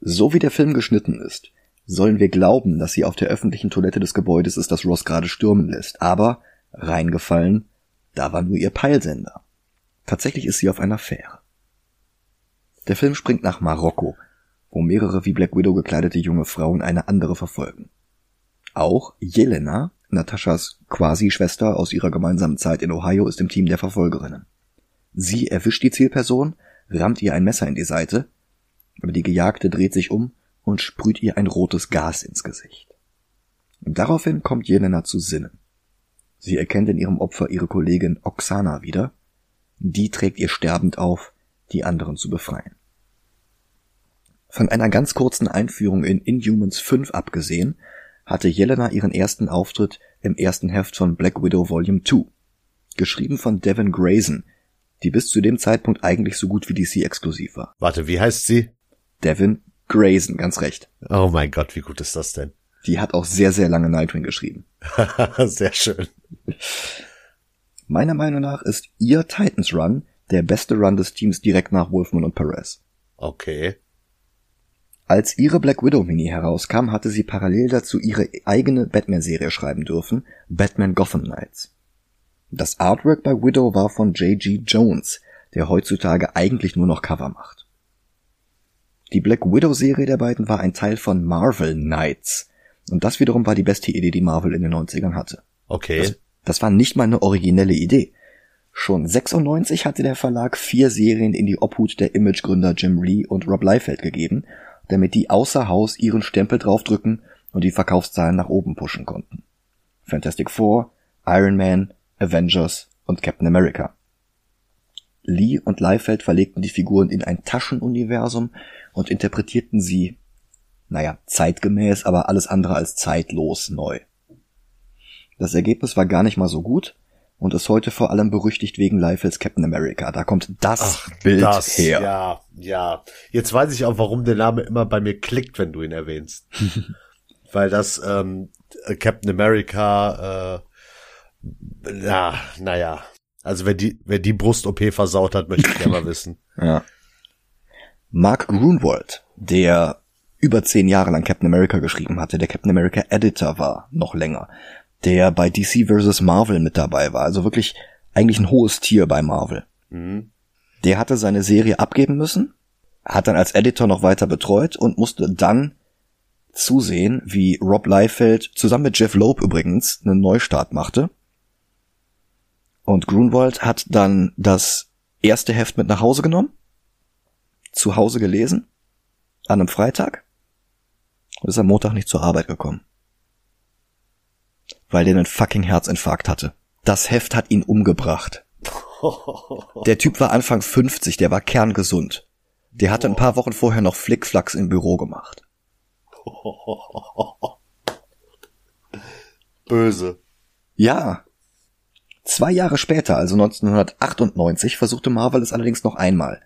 Speaker 2: So wie der Film geschnitten ist, sollen wir glauben, dass sie auf der öffentlichen Toilette des Gebäudes ist, das Ross gerade stürmen lässt. Aber, reingefallen, da war nur ihr Peilsender. Tatsächlich ist sie auf einer Fähre. Der Film springt nach Marokko, wo mehrere wie Black Widow gekleidete junge Frauen eine andere verfolgen. Auch Jelena, Nataschas Quasi-Schwester aus ihrer gemeinsamen Zeit in Ohio, ist im Team der Verfolgerinnen. Sie erwischt die Zielperson, rammt ihr ein Messer in die Seite, aber die Gejagte dreht sich um und sprüht ihr ein rotes Gas ins Gesicht. Und daraufhin kommt Jelena zu Sinnen. Sie erkennt in ihrem Opfer ihre Kollegin Oksana wieder. Die trägt ihr sterbend auf, die anderen zu befreien. Von einer ganz kurzen Einführung in Inhumans 5 abgesehen, hatte Jelena ihren ersten Auftritt im ersten Heft von Black Widow Volume 2. Geschrieben von Devin Grayson, die bis zu dem Zeitpunkt eigentlich so gut wie DC exklusiv war.
Speaker 3: Warte, wie heißt sie?
Speaker 2: Devin Grayson, ganz recht.
Speaker 3: Oh mein Gott, wie gut ist das denn?
Speaker 2: Die hat auch sehr, sehr lange Nightwing geschrieben. [laughs]
Speaker 3: Sehr schön.
Speaker 2: Meiner Meinung nach ist ihr Titans Run der beste Run des Teams direkt nach Wolfman und Perez.
Speaker 3: Okay.
Speaker 2: Als ihre Black Widow Mini herauskam, hatte sie parallel dazu ihre eigene Batman-Serie schreiben dürfen, Batman Gotham Knights. Das Artwork bei Widow war von J.G. Jones, der heutzutage eigentlich nur noch Cover macht. Die Black Widow-Serie der beiden war ein Teil von Marvel Knights. Und das wiederum war die beste Idee, die Marvel in den 90ern hatte.
Speaker 3: Okay.
Speaker 2: Das, das war nicht mal eine originelle Idee. Schon 96 hatte der Verlag vier Serien in die Obhut der Imagegründer Jim Lee und Rob Liefeld gegeben, damit die außer Haus ihren Stempel draufdrücken und die Verkaufszahlen nach oben pushen konnten. Fantastic Four, Iron Man, Avengers und Captain America. Lee und Liefeld verlegten die Figuren in ein Taschenuniversum und interpretierten sie, naja, zeitgemäß, aber alles andere als zeitlos neu. Das Ergebnis war gar nicht mal so gut und ist heute vor allem berüchtigt wegen Liefelds Captain America. Da kommt das Ach, Bild das, her.
Speaker 3: Ja, ja. Jetzt weiß ich auch, warum der Name immer bei mir klickt, wenn du ihn erwähnst. [laughs] Weil das ähm, Captain America, äh, ja, naja. Also wer die, wer die Brust-OP versaut hat, möchte ich gerne mal [laughs] wissen.
Speaker 2: Ja. Mark Grunwald, der über zehn Jahre lang Captain America geschrieben hatte, der Captain America Editor war, noch länger, der bei DC vs. Marvel mit dabei war, also wirklich eigentlich ein hohes Tier bei Marvel. Mhm. Der hatte seine Serie abgeben müssen, hat dann als Editor noch weiter betreut und musste dann zusehen, wie Rob Liefeld zusammen mit Jeff Loeb übrigens einen Neustart machte. Und Grunwald hat dann das erste Heft mit nach Hause genommen, zu Hause gelesen, an einem Freitag und ist am Montag nicht zur Arbeit gekommen weil der einen fucking Herzinfarkt hatte. Das Heft hat ihn umgebracht. [laughs] Der Typ war Anfang 50, der war kerngesund. Der hatte ein paar Wochen vorher noch Flickflacks im Büro gemacht. [laughs]
Speaker 3: Böse.
Speaker 2: Ja. Zwei Jahre später, also 1998, versuchte Marvel es allerdings noch einmal.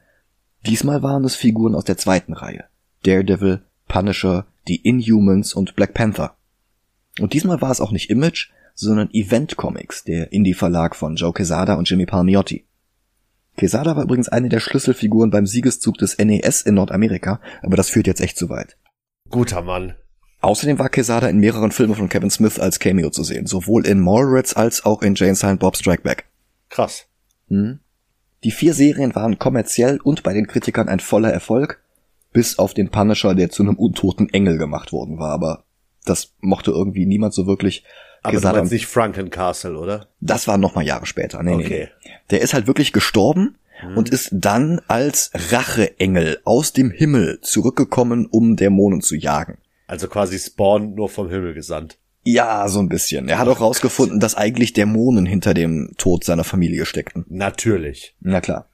Speaker 2: Diesmal waren es Figuren aus der zweiten Reihe. Daredevil, Punisher, die Inhumans und Black Panther. Und diesmal war es auch nicht Image, sondern Event Comics, der Indie-Verlag von Joe Quesada und Jimmy Palmiotti. Quesada war übrigens eine der Schlüsselfiguren beim Siegeszug des NES in Nordamerika, aber das führt jetzt echt zu weit.
Speaker 3: Guter Mann.
Speaker 2: Außerdem war Quesada in mehreren Filmen von Kevin Smith als Cameo zu sehen, sowohl in Mallrats als auch in Jane Silent Bob Strike Back.
Speaker 3: Krass.
Speaker 2: Hm. Die vier Serien waren kommerziell und bei den Kritikern ein voller Erfolg, bis auf den Punisher, der zu einem untoten Engel gemacht worden war, aber das mochte irgendwie niemand so wirklich.
Speaker 3: Aber gesagt du nicht Frankencastle, oder?
Speaker 2: Das war noch mal Jahre später. Nee, okay. nee, Der ist halt wirklich gestorben hm. und ist dann als Racheengel aus dem Himmel zurückgekommen, um Dämonen zu jagen.
Speaker 3: Also quasi Spawn nur vom Himmel gesandt.
Speaker 2: Ja, so ein bisschen. Er hat auch rausgefunden, dass eigentlich Dämonen hinter dem Tod seiner Familie steckten.
Speaker 3: Natürlich.
Speaker 2: Na klar.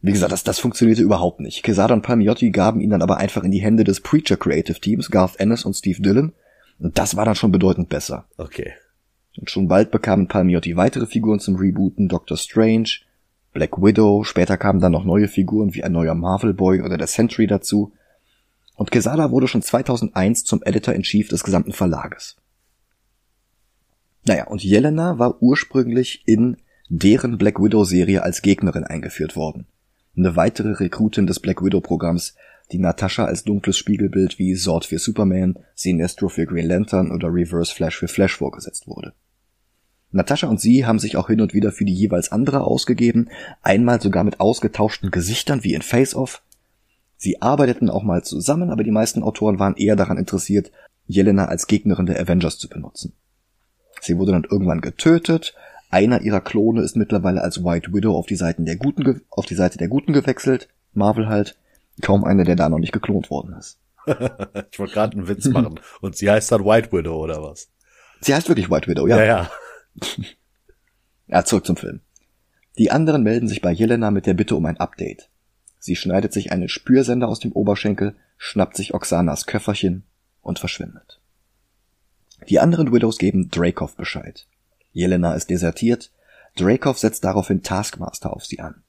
Speaker 2: Wie gesagt, das, das funktionierte überhaupt nicht. Quesada und Palmiotti gaben ihn dann aber einfach in die Hände des Preacher Creative Teams, Garth Ennis und Steve Dillon. Und das war dann schon bedeutend besser.
Speaker 3: Okay.
Speaker 2: Und schon bald bekamen Palmiotti weitere Figuren zum Rebooten, Doctor Strange, Black Widow, später kamen dann noch neue Figuren wie ein neuer Marvel Boy oder der Sentry dazu. Und Quesada wurde schon 2001 zum Editor-in-Chief des gesamten Verlages. Naja, und Jelena war ursprünglich in deren Black Widow Serie als Gegnerin eingeführt worden eine weitere Rekrutin des Black Widow Programms, die Natascha als dunkles Spiegelbild wie Sword für Superman, Sinestro für Green Lantern oder Reverse Flash für Flash vorgesetzt wurde. Natascha und sie haben sich auch hin und wieder für die jeweils andere ausgegeben, einmal sogar mit ausgetauschten Gesichtern wie in Face Off. Sie arbeiteten auch mal zusammen, aber die meisten Autoren waren eher daran interessiert, Jelena als Gegnerin der Avengers zu benutzen. Sie wurde dann irgendwann getötet, einer ihrer Klone ist mittlerweile als White Widow auf die Seiten der Guten auf die Seite der Guten gewechselt. Marvel halt. Kaum einer, der da noch nicht geklont worden ist. [laughs]
Speaker 3: ich wollte gerade einen Witz machen. Und sie heißt dann White Widow oder was?
Speaker 2: Sie heißt wirklich White Widow, ja.
Speaker 3: Ja, ja. [laughs]
Speaker 2: ja, zurück zum Film. Die anderen melden sich bei Jelena mit der Bitte um ein Update. Sie schneidet sich einen Spürsender aus dem Oberschenkel, schnappt sich Oxanas Köfferchen und verschwindet. Die anderen Widows geben Dracov Bescheid. Jelena ist desertiert. Dracov setzt daraufhin Taskmaster auf sie an.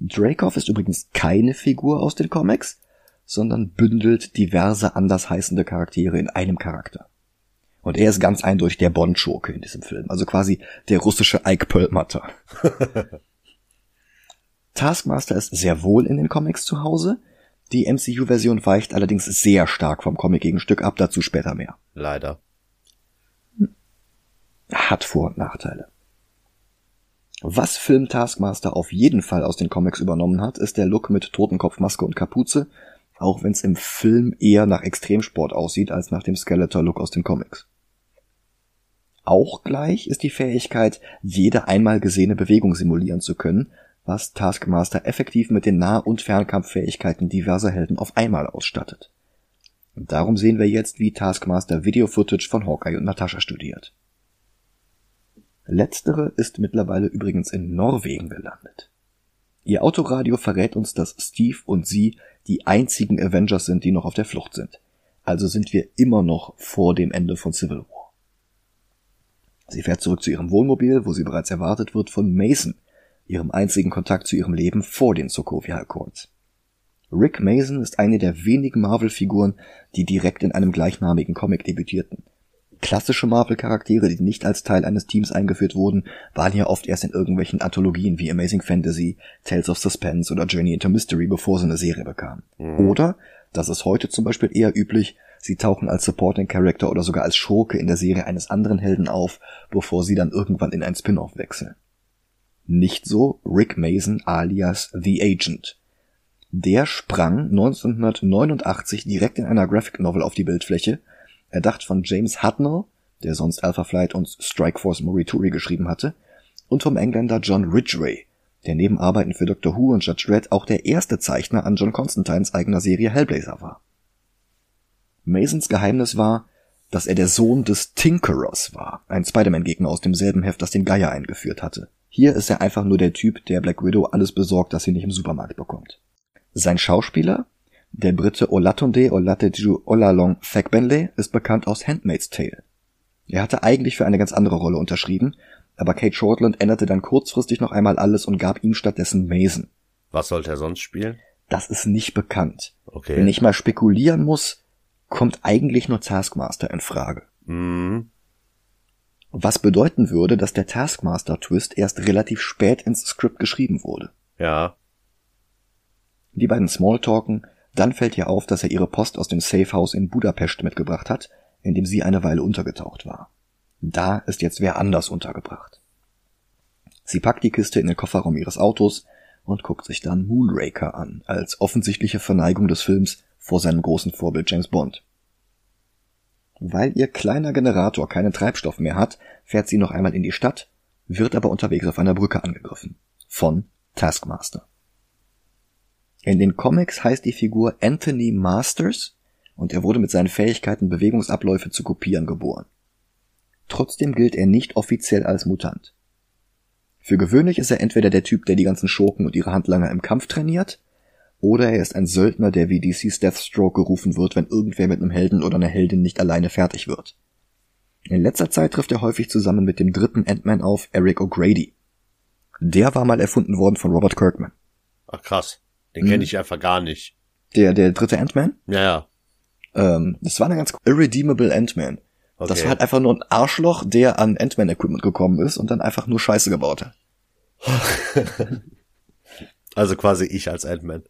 Speaker 2: Dracov ist übrigens keine Figur aus den Comics, sondern bündelt diverse anders heißende Charaktere in einem Charakter. Und er ist ganz eindeutig der Bond-Schurke in diesem Film, also quasi der russische Ike Perlmutter. [laughs] Taskmaster ist sehr wohl in den Comics zu Hause. Die MCU-Version weicht allerdings sehr stark vom Comic-Gegenstück ab, dazu später mehr.
Speaker 3: Leider
Speaker 2: hat Vor- und Nachteile. Was Film Taskmaster auf jeden Fall aus den Comics übernommen hat, ist der Look mit Totenkopfmaske und Kapuze, auch wenn es im Film eher nach Extremsport aussieht als nach dem Skeletor-Look aus den Comics. Auch gleich ist die Fähigkeit, jede einmal gesehene Bewegung simulieren zu können, was Taskmaster effektiv mit den Nah- und Fernkampffähigkeiten diverser Helden auf einmal ausstattet. Darum sehen wir jetzt, wie Taskmaster Video-Footage von Hawkeye und Natascha studiert. Letztere ist mittlerweile übrigens in Norwegen gelandet. Ihr Autoradio verrät uns, dass Steve und sie die einzigen Avengers sind, die noch auf der Flucht sind. Also sind wir immer noch vor dem Ende von Civil War. Sie fährt zurück zu ihrem Wohnmobil, wo sie bereits erwartet wird von Mason, ihrem einzigen Kontakt zu ihrem Leben vor den Sokovia Accords. Rick Mason ist eine der wenigen Marvel-Figuren, die direkt in einem gleichnamigen Comic debütierten. Klassische Marvel-Charaktere, die nicht als Teil eines Teams eingeführt wurden, waren ja oft erst in irgendwelchen Anthologien wie Amazing Fantasy, Tales of Suspense oder Journey into Mystery, bevor sie eine Serie bekamen. Mhm. Oder, das ist heute zum Beispiel eher üblich, sie tauchen als Supporting Character oder sogar als Schurke in der Serie eines anderen Helden auf, bevor sie dann irgendwann in ein Spin-off wechseln. Nicht so Rick Mason alias The Agent. Der sprang 1989 direkt in einer Graphic Novel auf die Bildfläche erdacht von James Hutnell, der sonst Alpha Flight und Strikeforce Morituri geschrieben hatte, und vom Engländer John Ridgway, der neben Arbeiten für Doctor Who und Judge Dredd auch der erste Zeichner an John Constantines eigener Serie Hellblazer war. Masons Geheimnis war, dass er der Sohn des Tinkerers war, ein Spider-Man-Gegner aus demselben Heft, das den Geier eingeführt hatte. Hier ist er einfach nur der Typ, der Black Widow alles besorgt, das sie nicht im Supermarkt bekommt. Sein Schauspieler der Brite Olatunde Olateju Olalong Fagbenle ist bekannt aus Handmaid's Tale. Er hatte eigentlich für eine ganz andere Rolle unterschrieben, aber Kate Shortland änderte dann kurzfristig noch einmal alles und gab ihm stattdessen Mason.
Speaker 3: Was sollte er sonst spielen?
Speaker 2: Das ist nicht bekannt.
Speaker 3: Okay.
Speaker 2: Wenn ich mal spekulieren muss, kommt eigentlich nur Taskmaster in Frage.
Speaker 3: Mhm.
Speaker 2: Was bedeuten würde, dass der Taskmaster-Twist erst relativ spät ins Skript geschrieben wurde.
Speaker 3: Ja.
Speaker 2: Die beiden Smalltalken, dann fällt ihr auf, dass er ihre Post aus dem Safehouse in Budapest mitgebracht hat, in dem sie eine Weile untergetaucht war. Da ist jetzt wer anders untergebracht. Sie packt die Kiste in den Kofferraum ihres Autos und guckt sich dann Moonraker an, als offensichtliche Verneigung des Films vor seinem großen Vorbild James Bond. Weil ihr kleiner Generator keinen Treibstoff mehr hat, fährt sie noch einmal in die Stadt, wird aber unterwegs auf einer Brücke angegriffen. Von Taskmaster. In den Comics heißt die Figur Anthony Masters und er wurde mit seinen Fähigkeiten Bewegungsabläufe zu kopieren geboren. Trotzdem gilt er nicht offiziell als Mutant. Für gewöhnlich ist er entweder der Typ, der die ganzen Schurken und ihre Handlanger im Kampf trainiert, oder er ist ein Söldner, der wie DC's Deathstroke gerufen wird, wenn irgendwer mit einem Helden oder einer Heldin nicht alleine fertig wird. In letzter Zeit trifft er häufig zusammen mit dem dritten Ant-Man auf, Eric O'Grady. Der war mal erfunden worden von Robert Kirkman.
Speaker 3: Ach krass. Den kenne hm. ich einfach gar nicht.
Speaker 2: Der, der dritte Ant-Man?
Speaker 3: Ja, ja.
Speaker 2: Ähm, das war eine ganz irredeemable Ant-Man. Okay. Das war halt einfach nur ein Arschloch, der an Ant-Man-Equipment gekommen ist und dann einfach nur Scheiße gebaut hat. [laughs]
Speaker 3: also quasi ich als Ant-Man.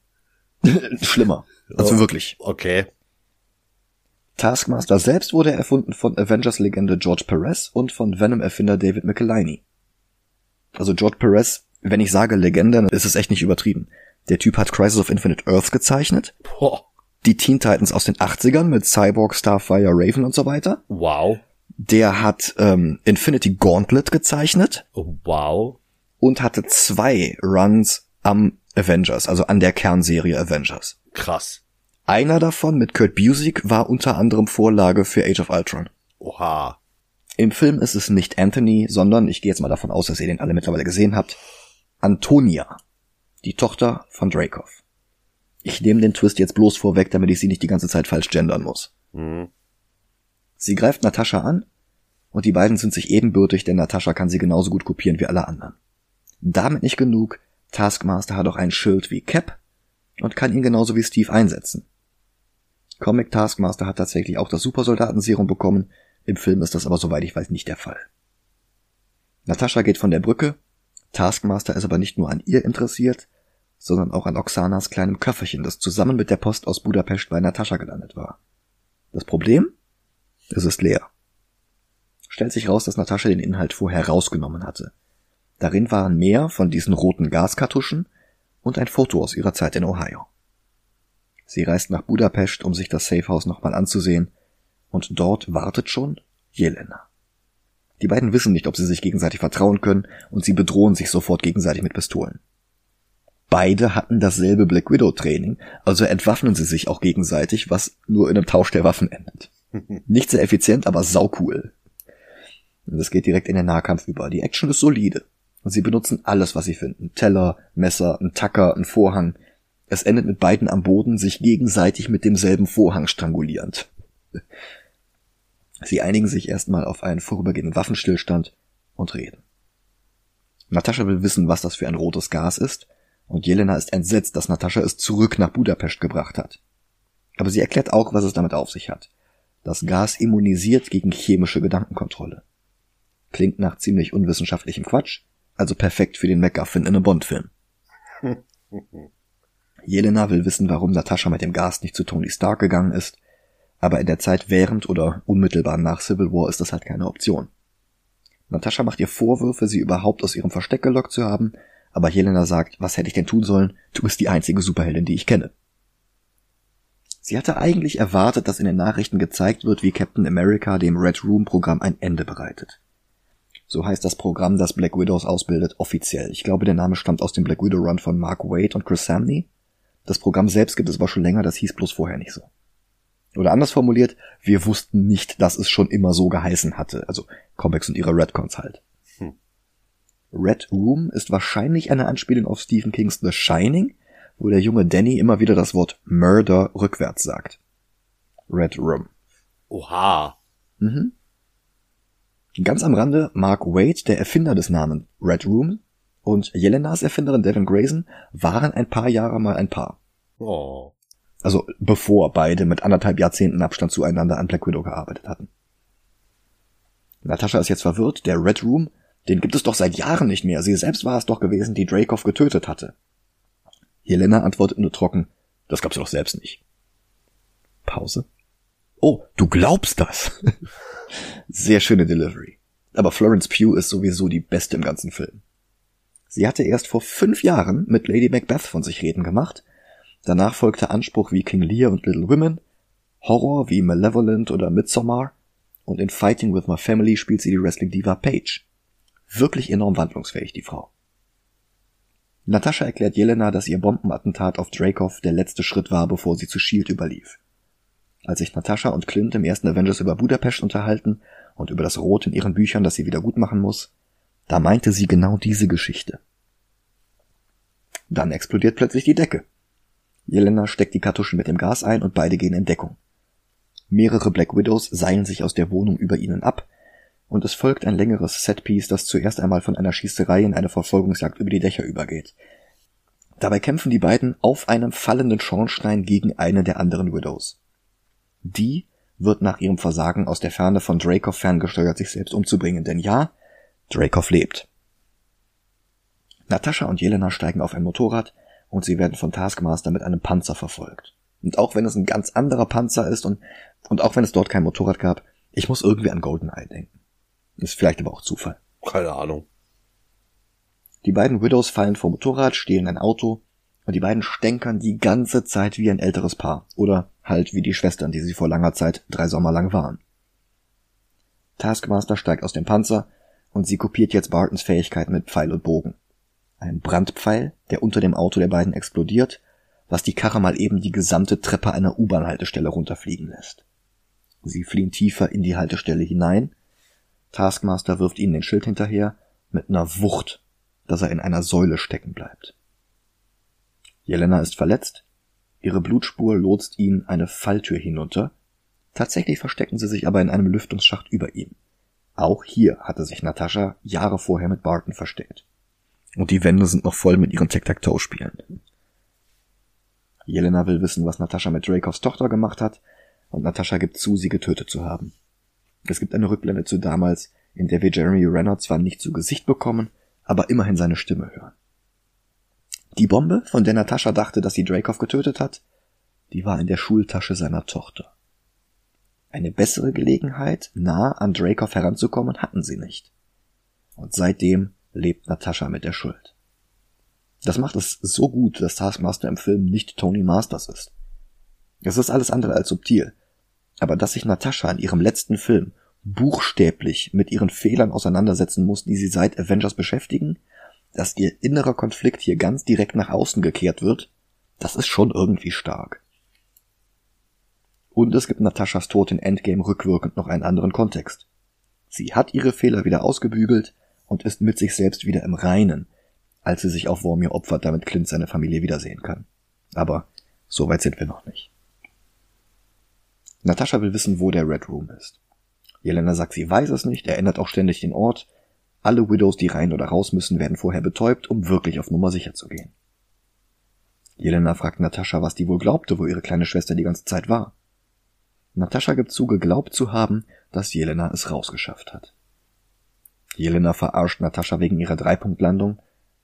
Speaker 3: [laughs]
Speaker 2: Schlimmer. Also oh, wirklich.
Speaker 3: Okay.
Speaker 2: Taskmaster selbst wurde erfunden von Avengers-Legende George Perez und von Venom-Erfinder David McElhinney. Also George Perez, wenn ich sage Legende, dann ist es echt nicht übertrieben. Der Typ hat Crisis of Infinite Earth gezeichnet.
Speaker 3: Boah.
Speaker 2: Die Teen Titans aus den 80ern mit Cyborg, Starfire, Raven und so weiter.
Speaker 3: Wow.
Speaker 2: Der hat ähm, Infinity Gauntlet gezeichnet.
Speaker 3: Oh, wow.
Speaker 2: Und hatte zwei Runs am Avengers, also an der Kernserie Avengers.
Speaker 3: Krass.
Speaker 2: Einer davon mit Kurt Busiek war unter anderem Vorlage für Age of Ultron.
Speaker 3: Oha.
Speaker 2: Im Film ist es nicht Anthony, sondern, ich gehe jetzt mal davon aus, dass ihr den alle mittlerweile gesehen habt, Antonia die Tochter von Dracov. Ich nehme den Twist jetzt bloß vorweg, damit ich sie nicht die ganze Zeit falsch gendern muss.
Speaker 3: Mhm.
Speaker 2: Sie greift Natascha an und die beiden sind sich ebenbürtig, denn Natascha kann sie genauso gut kopieren wie alle anderen. Damit nicht genug, Taskmaster hat auch ein Schild wie Cap und kann ihn genauso wie Steve einsetzen. Comic Taskmaster hat tatsächlich auch das Supersoldatenserum bekommen, im Film ist das aber soweit ich weiß nicht der Fall. Natascha geht von der Brücke, Taskmaster ist aber nicht nur an ihr interessiert, sondern auch an Oxanas kleinem Köfferchen, das zusammen mit der Post aus Budapest bei Natascha gelandet war. Das Problem? Es ist leer. Stellt sich raus, dass Natascha den Inhalt vorher rausgenommen hatte. Darin waren mehr von diesen roten Gaskartuschen und ein Foto aus ihrer Zeit in Ohio. Sie reist nach Budapest, um sich das Safehouse nochmal anzusehen, und dort wartet schon Jelena. Die beiden wissen nicht, ob sie sich gegenseitig vertrauen können und sie bedrohen sich sofort gegenseitig mit Pistolen. Beide hatten dasselbe Black Widow Training, also entwaffnen sie sich auch gegenseitig, was nur in einem Tausch der Waffen endet. [laughs] Nicht sehr effizient, aber saucool. Und das geht direkt in den Nahkampf über. Die Action ist solide. Und sie benutzen alles, was sie finden. Teller, Messer, ein Tacker, ein Vorhang. Es endet mit beiden am Boden, sich gegenseitig mit demselben Vorhang strangulierend. Sie einigen sich erstmal auf einen vorübergehenden Waffenstillstand und reden. Natascha will wissen, was das für ein rotes Gas ist, und Jelena ist entsetzt, dass Natascha es zurück nach Budapest gebracht hat. Aber sie erklärt auch, was es damit auf sich hat. Das Gas immunisiert gegen chemische Gedankenkontrolle. Klingt nach ziemlich unwissenschaftlichem Quatsch, also perfekt für den MacGuffin in einem Bond-Film. [laughs] Jelena will wissen, warum Natascha mit dem Gas nicht zu Tony Stark gegangen ist, aber in der Zeit während oder unmittelbar nach Civil War ist das halt keine Option. Natascha macht ihr Vorwürfe, sie überhaupt aus ihrem Versteck gelockt zu haben, aber Jelena sagt, was hätte ich denn tun sollen? Du bist die einzige Superheldin, die ich kenne. Sie hatte eigentlich erwartet, dass in den Nachrichten gezeigt wird, wie Captain America dem Red Room Programm ein Ende bereitet. So heißt das Programm, das Black Widows ausbildet, offiziell. Ich glaube, der Name stammt aus dem Black Widow Run von Mark Waid und Chris Samney. Das Programm selbst gibt es aber schon länger, das hieß bloß vorher nicht so. Oder anders formuliert, wir wussten nicht, dass es schon immer so geheißen hatte. Also Comics und ihre Redcons halt. Red Room ist wahrscheinlich eine Anspielung auf Stephen Kings The Shining, wo der junge Danny immer wieder das Wort Murder rückwärts sagt. Red Room.
Speaker 3: Oha.
Speaker 2: Mhm. Ganz am Rande, Mark Wade, der Erfinder des Namens Red Room, und Jelenas Erfinderin Devin Grayson waren ein paar Jahre mal ein Paar.
Speaker 3: Oh.
Speaker 2: Also bevor beide mit anderthalb Jahrzehnten Abstand zueinander an Black Widow gearbeitet hatten. Natascha ist jetzt verwirrt, der Red Room, den gibt es doch seit Jahren nicht mehr. Sie selbst war es doch gewesen, die Dracov getötet hatte. Jelena antwortet nur trocken, das gab's doch selbst nicht. Pause. Oh, du glaubst das? [laughs] Sehr schöne Delivery. Aber Florence Pugh ist sowieso die beste im ganzen Film. Sie hatte erst vor fünf Jahren mit Lady Macbeth von sich reden gemacht. Danach folgte Anspruch wie King Lear und Little Women, Horror wie Malevolent oder Midsommar und in Fighting with My Family spielt sie die Wrestling Diva Paige. Wirklich enorm wandlungsfähig, die Frau. Natascha erklärt Jelena, dass ihr Bombenattentat auf Dracov der letzte Schritt war, bevor sie zu S.H.I.E.L.D. überlief. Als sich Natascha und Clint im ersten Avengers über Budapest unterhalten und über das Rot in ihren Büchern, das sie wieder gut machen muss, da meinte sie genau diese Geschichte. Dann explodiert plötzlich die Decke. Jelena steckt die Kartuschen mit dem Gas ein und beide gehen in Deckung. Mehrere Black Widows seilen sich aus der Wohnung über ihnen ab, und es folgt ein längeres Setpiece, das zuerst einmal von einer Schießerei in eine Verfolgungsjagd über die Dächer übergeht. Dabei kämpfen die beiden auf einem fallenden Schornstein gegen eine der anderen Widows. Die wird nach ihrem Versagen aus der Ferne von Dracov ferngesteuert, sich selbst umzubringen, denn ja, Dracov lebt. Natascha und Jelena steigen auf ein Motorrad und sie werden von Taskmaster mit einem Panzer verfolgt. Und auch wenn es ein ganz anderer Panzer ist und, und auch wenn es dort kein Motorrad gab, ich muss irgendwie an Goldeneye denken. Ist vielleicht aber auch Zufall.
Speaker 3: Keine Ahnung.
Speaker 2: Die beiden Widows fallen vom Motorrad, stehlen ein Auto und die beiden stänkern die ganze Zeit wie ein älteres Paar. Oder halt wie die Schwestern, die sie vor langer Zeit drei Sommer lang waren. Taskmaster steigt aus dem Panzer und sie kopiert jetzt Bartons Fähigkeiten mit Pfeil und Bogen. Ein Brandpfeil, der unter dem Auto der beiden explodiert, was die Karre mal eben die gesamte Treppe einer U-Bahn-Haltestelle runterfliegen lässt. Sie fliehen tiefer in die Haltestelle hinein. Taskmaster wirft ihnen den Schild hinterher mit einer Wucht, dass er in einer Säule stecken bleibt. Jelena ist verletzt, ihre Blutspur lotst ihn eine Falltür hinunter, tatsächlich verstecken sie sich aber in einem Lüftungsschacht über ihm. Auch hier hatte sich Natascha Jahre vorher mit Barton versteckt. Und die Wände sind noch voll mit ihren Tic-Tac-Toe-Spielen. Jelena will wissen, was Natascha mit Dracovs Tochter gemacht hat, und Natascha gibt zu, sie getötet zu haben. Es gibt eine Rückblende zu damals, in der wir Jeremy Renner zwar nicht zu Gesicht bekommen, aber immerhin seine Stimme hören. Die Bombe, von der Natascha dachte, dass sie Dracov getötet hat, die war in der Schultasche seiner Tochter. Eine bessere Gelegenheit, nah an Dracov heranzukommen, hatten sie nicht. Und seitdem lebt Natascha mit der Schuld. Das macht es so gut, dass Taskmaster im Film nicht Tony Masters ist. Es ist alles andere als subtil. Aber dass sich Natascha in ihrem letzten Film buchstäblich mit ihren Fehlern auseinandersetzen muss, die sie seit Avengers beschäftigen, dass ihr innerer Konflikt hier ganz direkt nach außen gekehrt wird, das ist schon irgendwie stark. Und es gibt Nataschas Tod in Endgame rückwirkend noch einen anderen Kontext. Sie hat ihre Fehler wieder ausgebügelt und ist mit sich selbst wieder im Reinen, als sie sich auf Vormir opfert, damit Clint seine Familie wiedersehen kann. Aber so weit sind wir noch nicht. Natascha will wissen, wo der Red Room ist. Jelena sagt, sie weiß es nicht, er ändert auch ständig den Ort. Alle Widows, die rein oder raus müssen, werden vorher betäubt, um wirklich auf Nummer sicher zu gehen. Jelena fragt Natascha, was die wohl glaubte, wo ihre kleine Schwester die ganze Zeit war. Natascha gibt zu, geglaubt zu haben, dass Jelena es rausgeschafft hat. Jelena verarscht Natascha wegen ihrer Dreipunktlandung,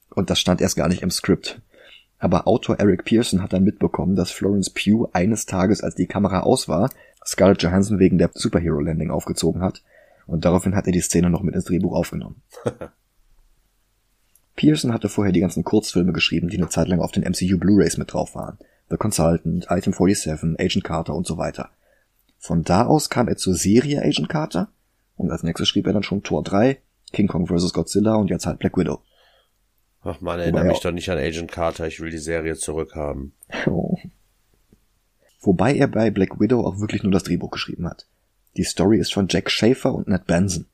Speaker 2: und das stand erst gar nicht im Skript. Aber Autor Eric Pearson hat dann mitbekommen, dass Florence Pugh eines Tages, als die Kamera aus war, Scarlett Johansson wegen der Superhero Landing aufgezogen hat, und daraufhin hat er die Szene noch mit ins Drehbuch aufgenommen. [laughs] Pearson hatte vorher die ganzen Kurzfilme geschrieben, die eine Zeit lang auf den MCU Blu-rays mit drauf waren. The Consultant, Item 47, Agent Carter und so weiter. Von da aus kam er zur Serie Agent Carter und als nächstes schrieb er dann schon Tor 3, King Kong vs. Godzilla und jetzt halt Black Widow.
Speaker 3: Ach man, erinnere mich doch nicht an Agent Carter, ich will die Serie zurückhaben. [laughs] Oh.
Speaker 2: Wobei er bei Black Widow auch wirklich nur das Drehbuch geschrieben hat. Die Story ist von Jack Schaefer und Ned Benson.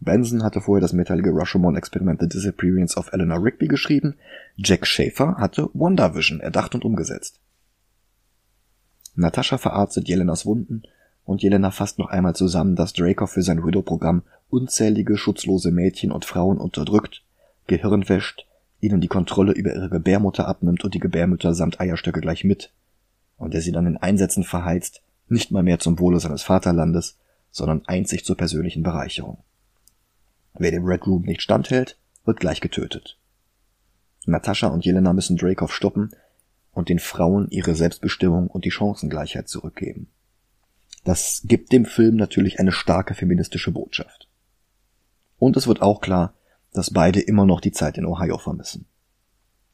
Speaker 2: Benson hatte vorher das metallige Rashomon-Experiment The Disappearance of Eleanor Rigby geschrieben. Jack Schaefer hatte WandaVision erdacht und umgesetzt. Natascha verarztet Jelenas Wunden und Jelena fasst noch einmal zusammen, dass Dracoff für sein Widow-Programm unzählige schutzlose Mädchen und Frauen unterdrückt, Gehirn wäscht, ihnen die Kontrolle über ihre Gebärmutter abnimmt und die Gebärmütter samt Eierstöcke gleich mit, und der sie dann in Einsätzen verheizt, nicht mal mehr zum Wohle seines Vaterlandes, sondern einzig zur persönlichen Bereicherung. Wer dem Red Room nicht standhält, wird gleich getötet. Natascha und Jelena müssen Dracoff stoppen und den Frauen ihre Selbstbestimmung und die Chancengleichheit zurückgeben. Das gibt dem Film natürlich eine starke feministische Botschaft. Und es wird auch klar, dass beide immer noch die Zeit in Ohio vermissen.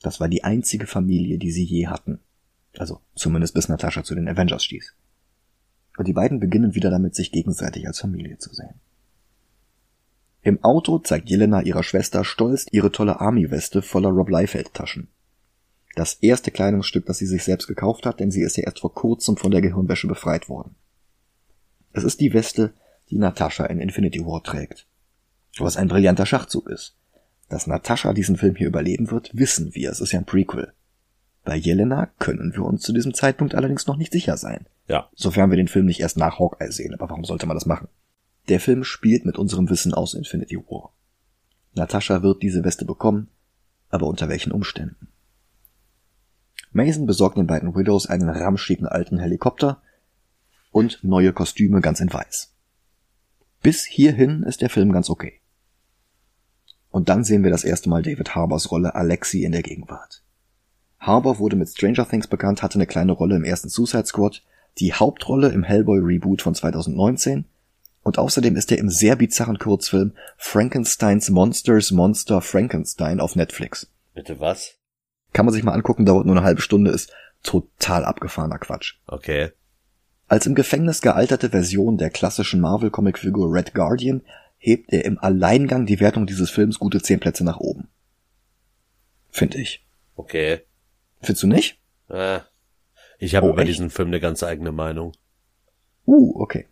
Speaker 2: Das war die einzige Familie, die sie je hatten. Also zumindest bis Natascha zu den Avengers stieß. Und die beiden beginnen wieder damit, sich gegenseitig als Familie zu sehen. Im Auto zeigt Jelena ihrer Schwester stolz ihre tolle Army-Weste voller Rob Liefeld-Taschen. Das erste Kleidungsstück, das sie sich selbst gekauft hat, denn sie ist ja erst vor kurzem von der Gehirnwäsche befreit worden. Es ist die Weste, die Natascha in Infinity War trägt. Was ein brillanter Schachzug ist. Dass Natascha diesen Film hier überleben wird, wissen wir. Es ist ja ein Prequel. Bei Jelena können wir uns zu diesem Zeitpunkt allerdings noch nicht sicher sein.
Speaker 3: Ja.
Speaker 2: Sofern wir den Film nicht erst nach Hawkeye sehen. Aber warum sollte man das machen? Der Film spielt mit unserem Wissen aus Infinity War. Natascha wird diese Weste bekommen, aber unter welchen Umständen? Mason besorgt den beiden Widows einen ramschigen alten Helikopter und neue Kostüme ganz in weiß. Bis hierhin ist der Film ganz okay. Und dann sehen wir das erste Mal David Harbors Rolle Alexi in der Gegenwart. Harbour wurde mit Stranger Things bekannt, hatte eine kleine Rolle im ersten Suicide Squad, die Hauptrolle im Hellboy Reboot von 2019 und außerdem ist er im sehr bizarren Kurzfilm Frankensteins Monsters Monster Frankenstein auf Netflix.
Speaker 3: Bitte was?
Speaker 2: Kann man sich mal angucken, dauert nur eine halbe Stunde, ist total abgefahrener Quatsch.
Speaker 3: Okay.
Speaker 2: Als im Gefängnis gealterte Version der klassischen Marvel-Comic-Figur Red Guardian hebt er im Alleingang die Wertung dieses Films gute zehn Plätze nach oben. Finde ich.
Speaker 3: Okay.
Speaker 2: Findest du nicht?
Speaker 3: Äh, ich habe
Speaker 2: Oh,
Speaker 3: über
Speaker 2: echt?
Speaker 3: diesen Film eine ganz eigene Meinung.
Speaker 2: Uh, okay.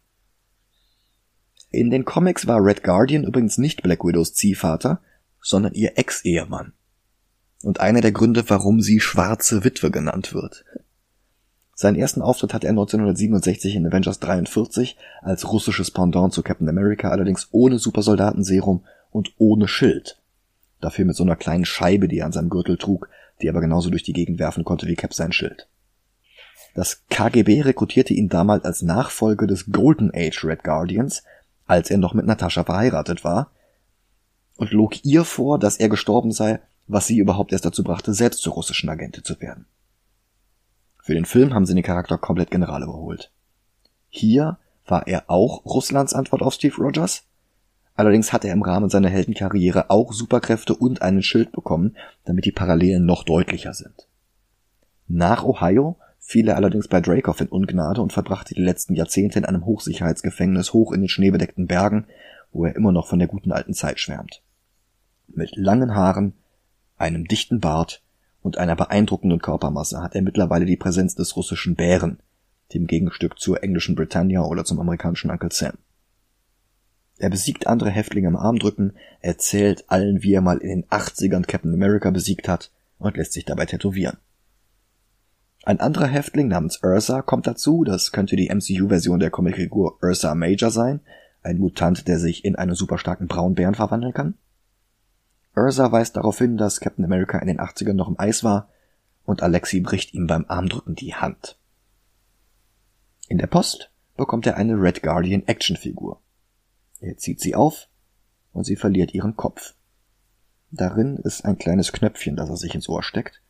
Speaker 2: In den Comics war Red Guardian übrigens nicht Black Widows Ziehvater, sondern ihr Ex-Ehemann. Und einer der Gründe, warum sie Schwarze Witwe genannt wird. Seinen ersten Auftritt hatte er 1967 in Avengers 43 als russisches Pendant zu Captain America, allerdings ohne Supersoldatenserum und ohne Schild. Dafür mit so einer kleinen Scheibe, die er an seinem Gürtel trug, die aber genauso durch die Gegend werfen konnte wie Cap sein Schild. Das KGB rekrutierte ihn damals als Nachfolger des Golden Age Red Guardians, als er noch mit Natascha verheiratet war, und log ihr vor, dass er gestorben sei, was sie überhaupt erst dazu brachte, selbst zur russischen Agentin zu werden. Für den Film haben sie den Charakter komplett general überholt. Hier war er auch Russlands Antwort auf Steve Rogers, allerdings hat er im Rahmen seiner Heldenkarriere auch Superkräfte und einen Schild bekommen, damit die Parallelen noch deutlicher sind. Nach Ohio fiel er allerdings bei Dracoff in Ungnade und verbrachte die letzten Jahrzehnte in einem Hochsicherheitsgefängnis hoch in den schneebedeckten Bergen, wo er immer noch von der guten alten Zeit schwärmt. Mit langen Haaren, einem dichten Bart und einer beeindruckenden Körpermasse hat er mittlerweile die Präsenz des russischen Bären, dem Gegenstück zur englischen Britannia oder zum amerikanischen Uncle Sam. Er besiegt andere Häftlinge im Armdrücken, erzählt allen, wie er mal in den 80ern Captain America besiegt hat und lässt sich dabei tätowieren. Ein anderer Häftling namens Ursa kommt dazu, das könnte die MCU-Version der Comicfigur Ursa Major sein, ein Mutant, der sich in einen superstarken Braunbären verwandeln kann. Ursa weist darauf hin, dass Captain America in den 80ern noch im Eis war und Alexi bricht ihm beim Armdrücken die Hand. In der Post bekommt er eine Red Guardian Actionfigur. Er zieht sie auf und sie verliert ihren Kopf. Darin ist ein kleines Knöpfchen, das er sich ins Ohr steckt.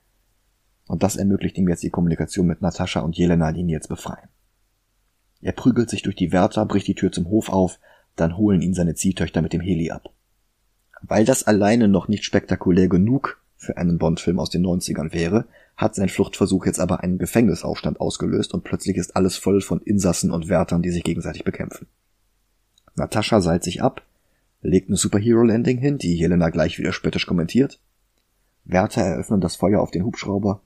Speaker 2: Und das ermöglicht ihm jetzt die Kommunikation mit Natascha und Jelena, die ihn jetzt befreien. Er prügelt sich durch die Wärter, bricht die Tür zum Hof auf, dann holen ihn seine Ziehtöchter mit dem Heli ab. Weil das alleine noch nicht spektakulär genug für einen Bond-Film aus den 90ern wäre, hat sein Fluchtversuch jetzt aber einen Gefängnisaufstand ausgelöst und plötzlich ist alles voll von Insassen und Wärtern, die sich gegenseitig bekämpfen. Natascha seilt sich ab, legt eine Superhero-Landing hin, die Helena gleich wieder spöttisch kommentiert. Wärter eröffnen das Feuer auf den Hubschrauber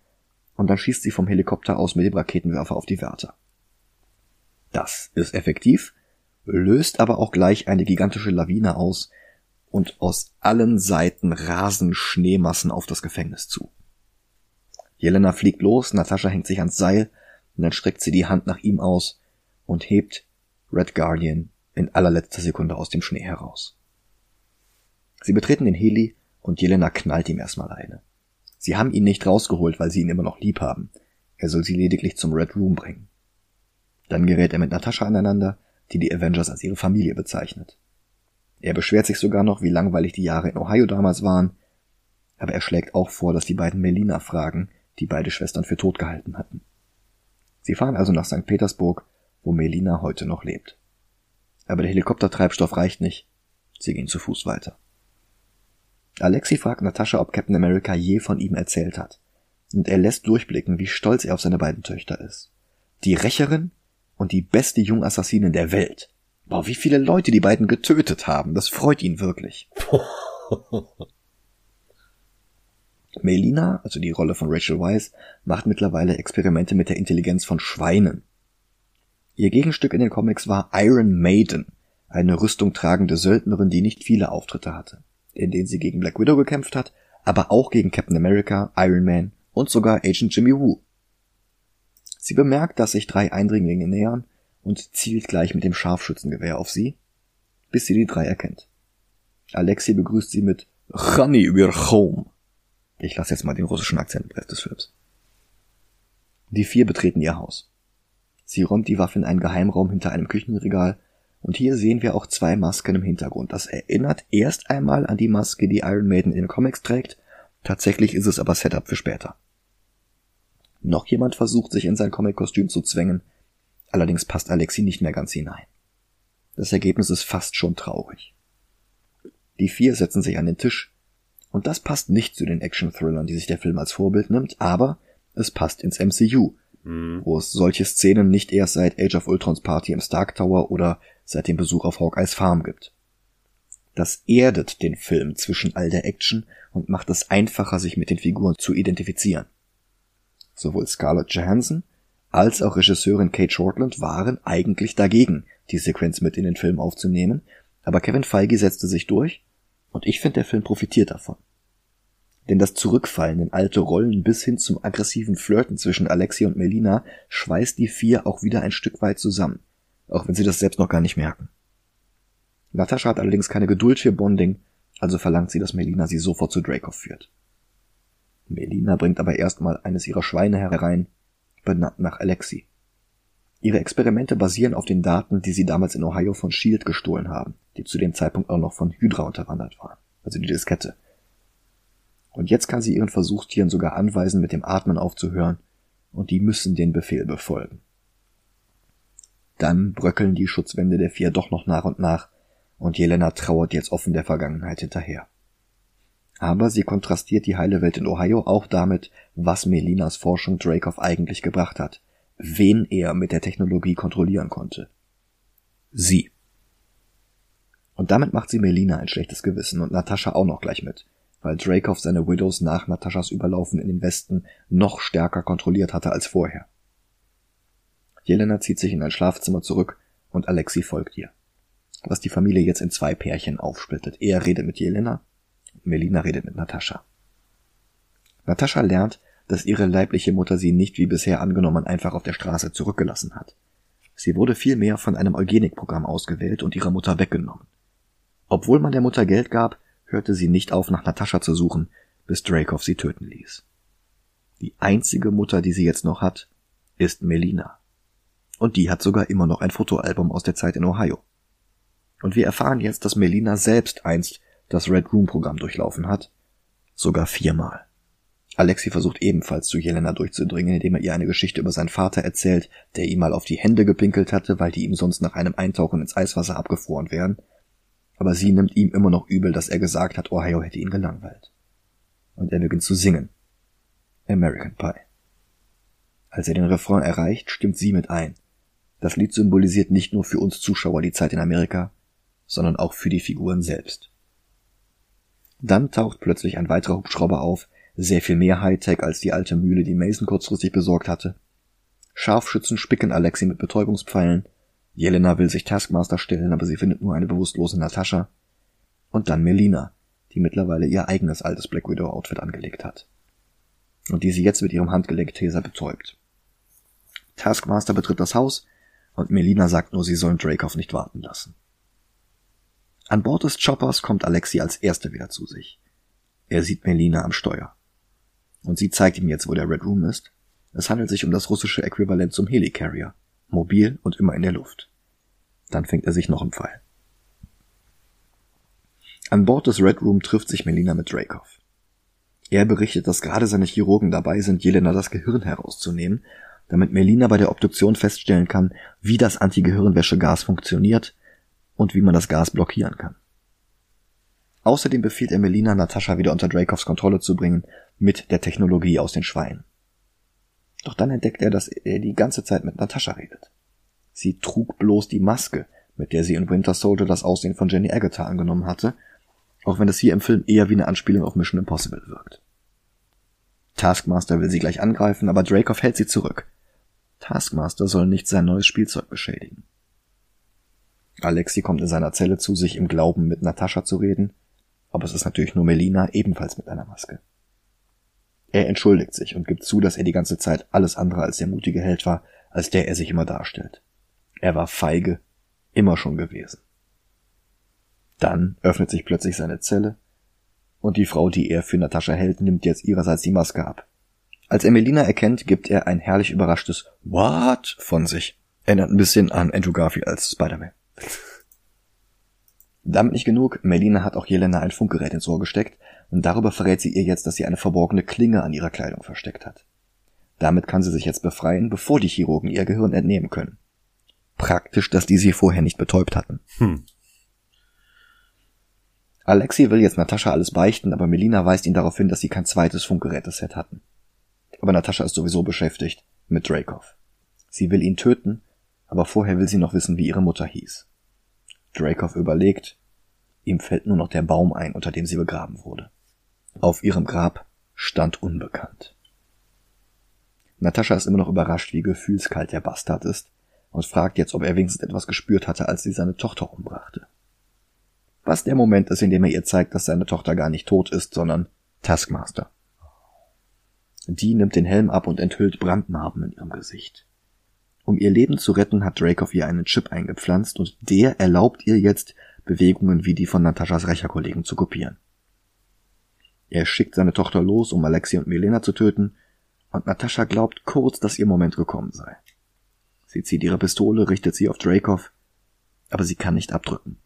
Speaker 2: und dann schießt sie vom Helikopter aus mit dem Raketenwerfer auf die Wärter. Das ist effektiv, löst aber auch gleich eine gigantische Lawine aus und aus allen Seiten rasen Schneemassen auf das Gefängnis zu. Jelena fliegt los, Natascha hängt sich ans Seil und dann streckt sie die Hand nach ihm aus und hebt Red Guardian in allerletzter Sekunde aus dem Schnee heraus. Sie betreten den Heli und Jelena knallt ihm erstmal eine. Sie haben ihn nicht rausgeholt, weil sie ihn immer noch lieb haben. Er soll sie lediglich zum Red Room bringen. Dann gerät er mit Natascha aneinander, die die Avengers als ihre Familie bezeichnet. Er beschwert sich sogar noch, wie langweilig die Jahre in Ohio damals waren, aber er schlägt auch vor, dass die beiden Melina fragen, die beide Schwestern für tot gehalten hatten. Sie fahren also nach St. Petersburg, wo Melina heute noch lebt. Aber der Helikoptertreibstoff reicht nicht. Sie gehen zu Fuß weiter. Alexi fragt Natascha, ob Captain America je von ihm erzählt hat. Und er lässt durchblicken, wie stolz er auf seine beiden Töchter ist. Die Rächerin und die beste Jungassassinin der Welt. Boah, wie viele Leute die beiden getötet haben. Das freut ihn wirklich. [laughs] Melina, also die Rolle von Rachel Weisz, macht mittlerweile Experimente mit der Intelligenz von Schweinen. Ihr Gegenstück in den Comics war Iron Maiden, eine Rüstung tragende Söldnerin, die nicht viele Auftritte hatte, in denen sie gegen Black Widow gekämpft hat, aber auch gegen Captain America, Iron Man und sogar Agent Jimmy Woo. Sie bemerkt, dass sich drei Eindringlinge nähern und zielt gleich mit dem Scharfschützengewehr auf sie, bis sie die drei erkennt. Alexi begrüßt sie mit Rani we're home. Ich lasse jetzt mal den russischen Akzent des Films. Die vier betreten ihr Haus. Sie räumt die Waffe in einen Geheimraum hinter einem Küchenregal und hier sehen wir auch zwei Masken im Hintergrund. Das erinnert erst einmal an die Maske, die Iron Maiden in den Comics trägt. Tatsächlich ist es aber Setup für später. Noch jemand versucht, sich in sein Comic-Kostüm zu zwängen. Allerdings passt Alexi nicht mehr ganz hinein. Das Ergebnis ist fast schon traurig. Die vier setzen sich an den Tisch. Und das passt nicht zu den Action-Thrillern, die sich der Film als Vorbild nimmt, aber es passt ins MCU, mhm. wo es solche Szenen nicht erst seit Age of Ultrons Party im Stark Tower oder seit dem Besuch auf Hawkeyes Farm gibt. Das erdet den Film zwischen all der Action und macht es einfacher, sich mit den Figuren zu identifizieren. Sowohl Scarlett Johansson als auch Regisseurin Kate Shortland waren eigentlich dagegen, die Sequenz mit in den Film aufzunehmen, aber Kevin Feige setzte sich durch und ich finde, der Film profitiert davon. Denn das Zurückfallen in alte Rollen bis hin zum aggressiven Flirten zwischen Alexi und Melina schweißt die vier auch wieder ein Stück weit zusammen, auch wenn sie das selbst noch gar nicht merken. Natascha hat allerdings keine Geduld für Bonding, also verlangt sie, dass Melina sie sofort zu Dracoff führt. Melina bringt aber erstmal eines ihrer Schweine herein, benannt nach Alexi. Ihre Experimente basieren auf den Daten, die sie damals in Ohio von Shield gestohlen haben, die zu dem Zeitpunkt auch noch von Hydra unterwandert waren, also die Diskette. Und jetzt kann sie ihren Versuchstieren sogar anweisen, mit dem Atmen aufzuhören, und die müssen den Befehl befolgen. Dann bröckeln die Schutzwände der vier doch noch nach und nach, und Jelena trauert jetzt offen der Vergangenheit hinterher. Aber sie kontrastiert die heile Welt in Ohio auch damit, was Melinas Forschung Dracoff eigentlich gebracht hat, wen er mit der Technologie kontrollieren konnte. Sie. Und damit macht sie Melina ein schlechtes Gewissen und Natascha auch noch gleich mit, weil Dracoff seine Widows nach Nataschas Überlaufen in den Westen noch stärker kontrolliert hatte als vorher. Jelena zieht sich in ein Schlafzimmer zurück und Alexi folgt ihr. Was die Familie jetzt in zwei Pärchen aufsplittet. Er redet mit Jelena, Melina redet mit Natascha. Natascha lernt, dass ihre leibliche Mutter sie nicht wie bisher angenommen einfach auf der Straße zurückgelassen hat. Sie wurde vielmehr von einem Eugenikprogramm ausgewählt und ihrer Mutter weggenommen. Obwohl man der Mutter Geld gab, hörte sie nicht auf, nach Natascha zu suchen, bis Dracoff sie töten ließ. Die einzige Mutter, die sie jetzt noch hat, ist Melina. Und die hat sogar immer noch ein Fotoalbum aus der Zeit in Ohio. Und wir erfahren jetzt, dass Melina selbst einst das Red Room Programm durchlaufen hat, sogar viermal. Alexi versucht ebenfalls zu Jelena durchzudringen, indem er ihr eine Geschichte über seinen Vater erzählt, der ihm mal auf die Hände gepinkelt hatte, weil die ihm sonst nach einem Eintauchen ins Eiswasser abgefroren wären. Aber sie nimmt ihm immer noch übel, dass er gesagt hat, Ohio hätte ihn gelangweilt. Und er beginnt zu singen. American Pie. Als er den Refrain erreicht, stimmt sie mit ein. Das Lied symbolisiert nicht nur für uns Zuschauer die Zeit in Amerika, sondern auch für die Figuren selbst. Dann taucht plötzlich ein weiterer Hubschrauber auf, sehr viel mehr Hightech als die alte Mühle, die Mason kurzfristig besorgt hatte. Scharfschützen spicken Alexi mit Betäubungspfeilen. Jelena will sich Taskmaster stellen, aber sie findet nur eine bewusstlose Natascha. Und dann Melina, die mittlerweile ihr eigenes altes Black Widow Outfit angelegt hat. Und die sie jetzt mit ihrem Handgelenk-Taser betäubt. Taskmaster betritt das Haus, und Melina sagt nur, sie sollen Dracoff nicht warten lassen. An Bord des Choppers kommt Alexi als Erste wieder zu sich. Er sieht Melina am Steuer. Und sie zeigt ihm jetzt, wo der Red Room ist. Es handelt sich um das russische Äquivalent zum Helicarrier. Mobil und immer in der Luft. Dann fängt er sich noch einen Pfeil. An Bord des Red Room trifft sich Melina mit Dracoff. Er berichtet, dass gerade seine Chirurgen dabei sind, Jelena das Gehirn herauszunehmen damit Melina bei der Obduktion feststellen kann, wie das Antigehirnwäschegas funktioniert und wie man das Gas blockieren kann. Außerdem befiehlt er Melina, Natascha wieder unter Dracovs Kontrolle zu bringen, mit der Technologie aus den Schweinen. Doch dann entdeckt er, dass er die ganze Zeit mit Natascha redet. Sie trug bloß die Maske, mit der sie in Winter Soldier das Aussehen von Jenny Agutter angenommen hatte, auch wenn es hier im Film eher wie eine Anspielung auf Mission Impossible wirkt. Taskmaster will sie gleich angreifen, aber Dracoff hält sie zurück. Taskmaster soll nicht sein neues Spielzeug beschädigen. Alexi kommt in seiner Zelle zu sich im Glauben, mit Natascha zu reden, aber es ist natürlich nur Melina, ebenfalls mit einer Maske. Er entschuldigt sich und gibt zu, dass er die ganze Zeit alles andere als der mutige Held war, als der er sich immer darstellt. Er war feige, immer schon gewesen. Dann öffnet sich plötzlich seine Zelle, und die Frau, die er für Natascha hält, nimmt jetzt ihrerseits die Maske ab. Als er Melina erkennt, gibt er ein herrlich überraschtes What von sich. Erinnert ein bisschen an Andrew Garfield als Spider-Man. Damit nicht genug, Melina hat auch Jelena ein Funkgerät ins Ohr gesteckt und darüber verrät sie ihr jetzt, dass sie eine verborgene Klinge an ihrer Kleidung versteckt hat. Damit kann sie sich jetzt befreien, bevor die Chirurgen ihr Gehirn entnehmen können. Praktisch, dass die sie vorher nicht betäubt hatten. Hm. Alexi will jetzt Natascha alles beichten, aber Melina weist ihn darauf hin, dass sie kein zweites Funkgeräteset hatten aber Natascha ist sowieso beschäftigt mit Dracoff. Sie will ihn töten, aber vorher will sie noch wissen, wie ihre Mutter hieß. Dracoff überlegt, ihm fällt nur noch der Baum ein, unter dem sie begraben wurde. Auf ihrem Grab stand unbekannt. Natascha ist immer noch überrascht, wie gefühlskalt der Bastard ist und fragt jetzt, ob er wenigstens etwas gespürt hatte, als sie seine Tochter umbrachte. Was der Moment ist, in dem er ihr zeigt, dass seine Tochter gar nicht tot ist, sondern Taskmaster. Die nimmt den Helm ab und enthüllt Brandnarben in ihrem Gesicht. Um ihr Leben zu retten, hat Drake ihr einen Chip eingepflanzt und der erlaubt ihr jetzt, Bewegungen wie die von Nataschas Rächerkollegen zu kopieren. Er schickt seine Tochter los, um Alexi und Milena zu töten, und Natascha glaubt kurz, dass ihr Moment gekommen sei. Sie zieht ihre Pistole, richtet sie auf Dracoff, aber sie kann nicht abdrücken.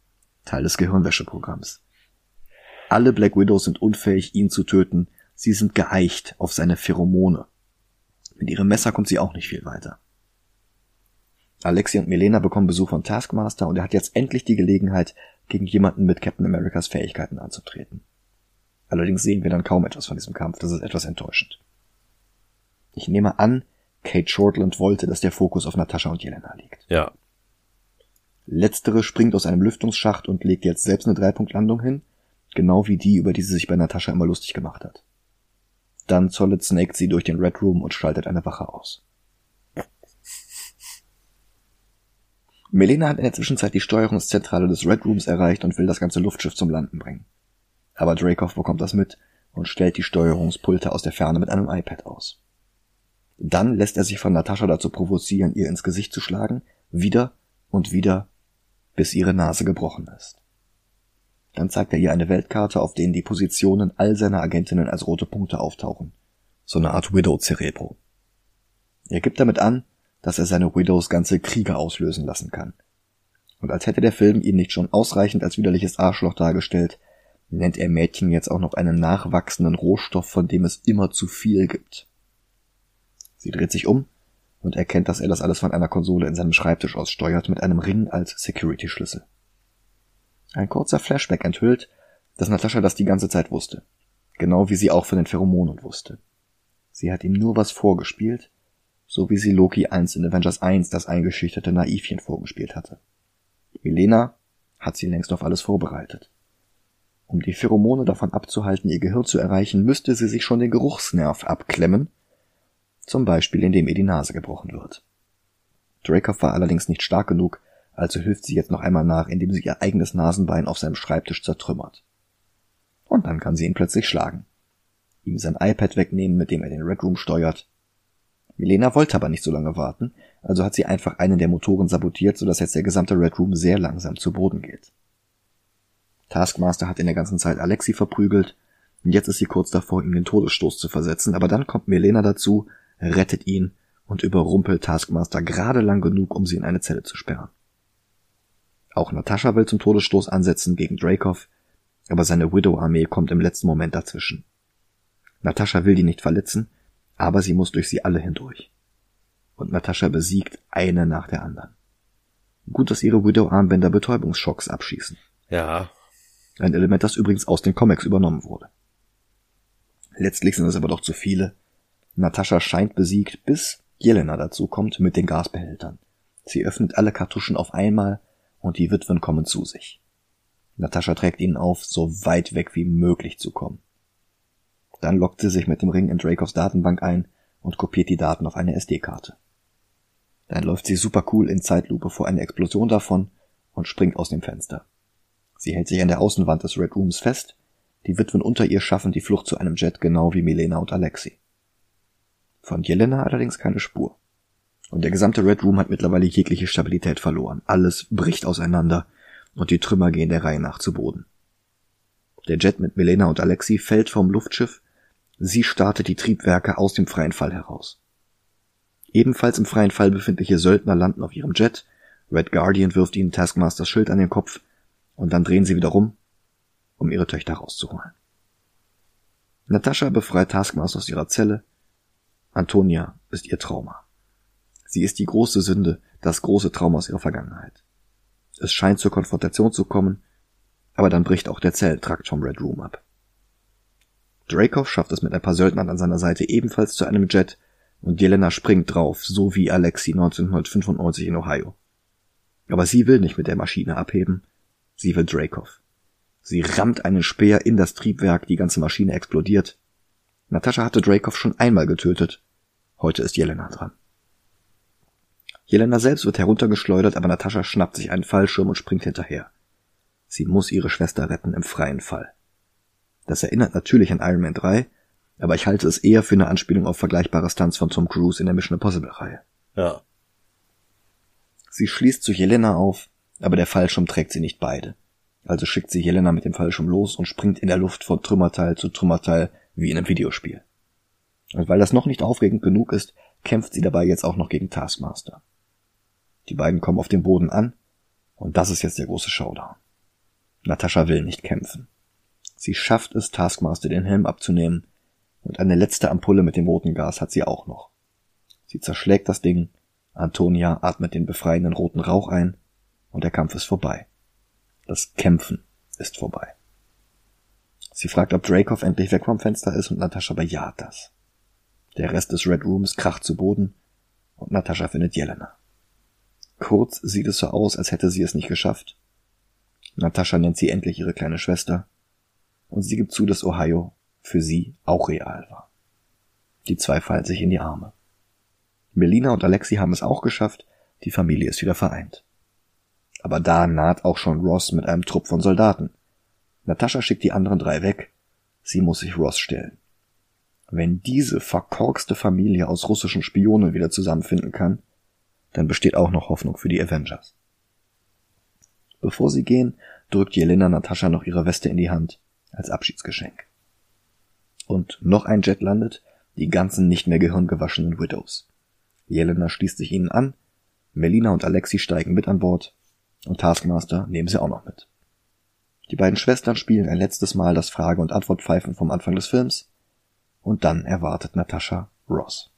Speaker 2: Teil des Gehirnwäscheprogramms. Alle Black Widows sind unfähig, ihn zu töten, Sie sind geeicht auf seine Pheromone. Mit ihrem Messer kommt sie auch nicht viel weiter. Alexi und Milena bekommen Besuch von und er hat jetzt endlich die Gelegenheit, gegen jemanden mit Captain Americas Fähigkeiten anzutreten. Allerdings sehen wir dann kaum etwas von diesem Kampf, das ist etwas enttäuschend. Ich nehme an, Kate Shortland wollte, dass der Fokus auf Natascha und Jelena liegt.
Speaker 3: Ja.
Speaker 2: Letztere springt aus einem Lüftungsschacht und legt jetzt selbst eine Dreipunktlandung hin, genau wie die, über die sie sich bei Natascha immer lustig gemacht hat. Dann Solid Snake sie durch den Red Room und schaltet eine Wache aus. Melena hat in der Zwischenzeit die Steuerungszentrale des Red Rooms erreicht und will das ganze Luftschiff zum Landen bringen. Aber Dracoff bekommt das mit und stellt die Steuerungspulte aus der Ferne mit einem iPad aus. Dann lässt er sich von Natascha dazu provozieren, ihr ins Gesicht zu schlagen, wieder und wieder, bis ihre Nase gebrochen ist. Dann zeigt er ihr eine Weltkarte, auf denen die Positionen all seiner Agentinnen als rote Punkte auftauchen. So eine Art Widow Cerebro. Er gibt damit an, dass er seine Widows ganze Kriege auslösen lassen kann. Und als hätte der Film ihn nicht schon ausreichend als widerliches Arschloch dargestellt, nennt er Mädchen jetzt auch noch einen nachwachsenden Rohstoff, von dem es immer zu viel gibt. Sie dreht sich um und erkennt, dass er das alles von einer Konsole in seinem Schreibtisch aus steuert mit einem Ring als Security-Schlüssel. Ein kurzer Flashback enthüllt, dass Natascha das die ganze Zeit wusste. Genau wie sie auch von den Pheromonen wusste. Sie hat ihm nur was vorgespielt, so wie sie Loki 1 in Avengers 1 das eingeschüchterte Naivchen vorgespielt hatte. Milena hat sie längst auf alles vorbereitet. Um die Pheromone davon abzuhalten, ihr Gehirn zu erreichen, müsste sie sich schon den Geruchsnerv abklemmen, zum Beispiel indem ihr die Nase gebrochen wird. Dracoff war allerdings nicht stark genug, also hilft sie jetzt noch einmal nach, indem sie ihr eigenes Nasenbein auf seinem Schreibtisch zertrümmert. Und dann kann sie ihn plötzlich schlagen. Ihm sein iPad wegnehmen, mit dem er den Red Room steuert, Milena wollte aber nicht so lange warten, also hat sie einfach einen der Motoren sabotiert, sodass jetzt der gesamte Red Room sehr langsam zu Boden geht. Taskmaster hat in der ganzen Zeit Alexi verprügelt, und jetzt ist sie kurz davor, ihm den Todesstoß zu versetzen, aber dann kommt Milena dazu, rettet ihn und überrumpelt Taskmaster gerade lang genug, um sie in eine Zelle zu sperren. Auch Natascha will zum Todesstoß ansetzen gegen Dracoff, aber seine Widow-Armee kommt im letzten Moment dazwischen. Natascha will die nicht verletzen, aber sie muss durch sie alle hindurch. Und Natascha besiegt eine nach der anderen. Gut, dass ihre Widow-Armbänder Betäubungsschocks abschießen.
Speaker 3: Ja.
Speaker 2: Ein Element, das übrigens aus den Comics übernommen wurde. Letztlich sind es aber doch zu viele. Natascha scheint besiegt, bis Jelena dazu kommt mit den Gasbehältern. Sie öffnet alle Kartuschen auf einmal und die Witwen kommen zu sich. Natascha trägt ihnen auf, so weit weg wie möglich zu kommen. Dann lockt sie sich mit dem Ring in Dracovs Datenbank ein und kopiert die Daten auf eine SD-Karte. Dann läuft sie super cool in Zeitlupe vor eine Explosion davon und springt aus dem Fenster. Sie hält sich an der Außenwand des Red Rooms fest, die Witwen unter ihr schaffen die Flucht zu einem Jet genau wie Milena und Alexi. Von Jelena allerdings keine Spur. Und der gesamte Red Room hat mittlerweile jegliche Stabilität verloren. Alles bricht auseinander und die Trümmer gehen der Reihe nach zu Boden. Der Jet mit Milena und Alexi fällt vom Luftschiff Sie startet die Triebwerke aus dem freien Fall heraus. Ebenfalls im freien Fall befindliche Söldner landen auf ihrem Jet, Red Guardian wirft ihnen Taskmasters Schild an den Kopf und dann drehen sie wieder rum, um ihre Töchter rauszuholen. Natascha befreit Taskmaster aus ihrer Zelle. Antonia ist ihr Trauma. Sie ist die große Sünde, das große Trauma aus ihrer Vergangenheit. Es scheint zur Konfrontation zu kommen, aber dann bricht auch der Zelltrakt vom Red Room ab. Dracoff schafft es mit ein paar Söldnern an seiner Seite ebenfalls zu einem Jet und Jelena springt drauf, so wie Alexi 1995 in Ohio. Aber sie will nicht mit der Maschine abheben, sie will Dracoff. Sie rammt einen Speer in das Triebwerk, die ganze Maschine explodiert. Natascha hatte Dracoff schon einmal getötet, heute ist Jelena dran. Jelena selbst wird heruntergeschleudert, aber Natascha schnappt sich einen Fallschirm und springt hinterher. Sie muss ihre Schwester retten im freien Fall. Das erinnert natürlich an Iron Man 3, aber ich halte es eher für eine Anspielung auf vergleichbare Stunts von Tom Cruise in der Mission Impossible Reihe.
Speaker 3: Ja.
Speaker 2: Sie schließt zu Jelena auf, aber der Fallschirm trägt sie nicht beide. Also schickt sie Jelena mit dem Fallschirm los und springt in der Luft von Trümmerteil zu Trümmerteil wie in einem Videospiel. Und weil das noch nicht aufregend genug ist, kämpft sie dabei jetzt auch noch gegen Taskmaster. Die beiden kommen auf den Boden an und das ist jetzt der große Showdown. Natascha will nicht kämpfen. Sie schafft es, Taskmaster den Helm abzunehmen, und eine letzte Ampulle mit dem roten Gas hat sie auch noch. Sie zerschlägt das Ding, Antonia atmet den befreienden roten Rauch ein, und der Kampf ist vorbei. Das Kämpfen ist vorbei. Sie fragt, ob Dracoff endlich weg vom Fenster ist und Natascha bejaht das. Der Rest des Red Rooms kracht zu Boden und Natascha findet Jelena. Kurz sieht es so aus, als hätte sie es nicht geschafft. Natascha nennt sie endlich ihre kleine Schwester und sie gibt zu, dass Ohio für sie auch real war. Die zwei fallen sich in die Arme. Melina und Alexi haben es auch geschafft, die Familie ist wieder vereint. Aber da naht auch schon Ross mit einem Trupp von Soldaten. Natascha schickt die anderen drei weg, sie muss sich Ross stellen. Wenn diese verkorkste Familie aus russischen Spionen wieder zusammenfinden kann, dann besteht auch noch Hoffnung für die Avengers. Bevor sie gehen, drückt Jelena Natascha noch ihre Weste in die Hand als Abschiedsgeschenk. Und noch ein Jet landet, die ganzen nicht mehr gehirngewaschenen Widows. Jelena schließt sich ihnen an, Melina und Alexi steigen mit an Bord und Taskmaster nehmen sie auch noch mit. Die beiden Schwestern spielen ein letztes Mal das Frage- und Antwortpfeifen vom Anfang des Films und dann erwartet Natascha Ross.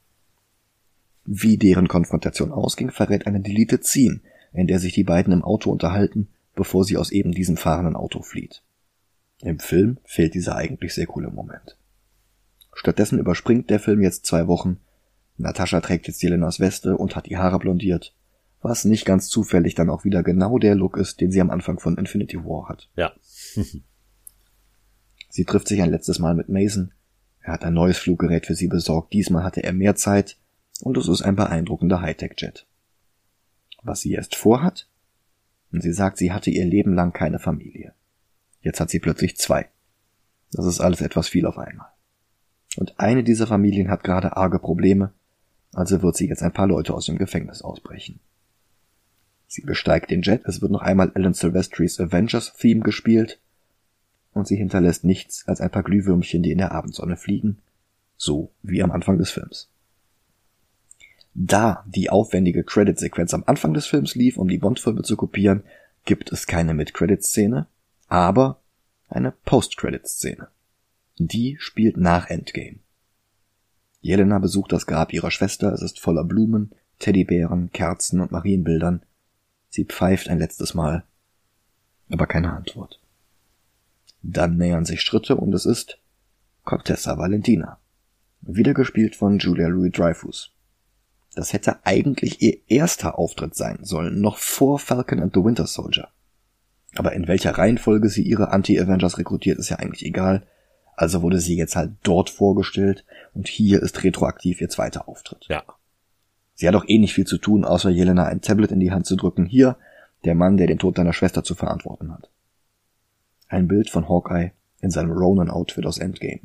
Speaker 2: Wie deren Konfrontation ausging, verrät eine Deleted Scene, in der sich die beiden im Auto unterhalten, bevor sie aus eben diesem fahrenden Auto flieht. Im Film fehlt dieser eigentlich sehr coole Moment. Stattdessen überspringt der Film jetzt zwei Wochen. Natascha trägt jetzt Jelenas Weste und hat die Haare blondiert, was nicht ganz zufällig dann auch wieder genau der Look ist, den sie am Anfang von Infinity War hat.
Speaker 3: Ja. [laughs]
Speaker 2: sie trifft sich ein letztes Mal mit Mason. Er hat ein neues Fluggerät für sie besorgt. Diesmal hatte er mehr Zeit und es ist ein beeindruckender Hightech-Jet. Was sie erst vorhat? Und sie sagt, sie hatte ihr Leben lang keine Familie. Jetzt hat sie plötzlich zwei. Das ist alles etwas viel auf einmal. Und eine dieser Familien hat gerade arge Probleme, also wird sie jetzt ein paar Leute aus dem Gefängnis ausbrechen. Sie besteigt den Jet, es wird noch einmal Alan Silvestris Avengers Theme gespielt und sie hinterlässt nichts als ein paar Glühwürmchen, die in der Abendsonne fliegen, so wie am Anfang des Films. Da die aufwendige Credit-Sequenz am Anfang des Films lief, um die Bond-Filme zu kopieren, gibt es keine Mid-Credit-Szene, aber eine Post-Credit-Szene. Die spielt nach Endgame. Jelena besucht das Grab ihrer Schwester, es ist voller Blumen, Teddybären, Kerzen und Marienbildern. Sie pfeift ein letztes Mal, aber keine Antwort. Dann nähern sich Schritte und es ist Contessa Valentina, wieder gespielt von Julia Louis Dreyfus. Das hätte eigentlich ihr erster Auftritt sein sollen, noch vor Falcon and the Winter Soldier. Aber in welcher Reihenfolge sie ihre Anti-Avengers rekrutiert, ist ja eigentlich egal. Also wurde sie jetzt halt dort vorgestellt und hier ist retroaktiv ihr zweiter Auftritt.
Speaker 3: Ja.
Speaker 2: Sie hat auch eh nicht viel zu tun, außer Jelena ein Tablet in die Hand zu drücken. Hier, der Mann, der den Tod deiner Schwester zu verantworten hat. Ein Bild von Hawkeye in seinem Ronan-Outfit aus Endgame.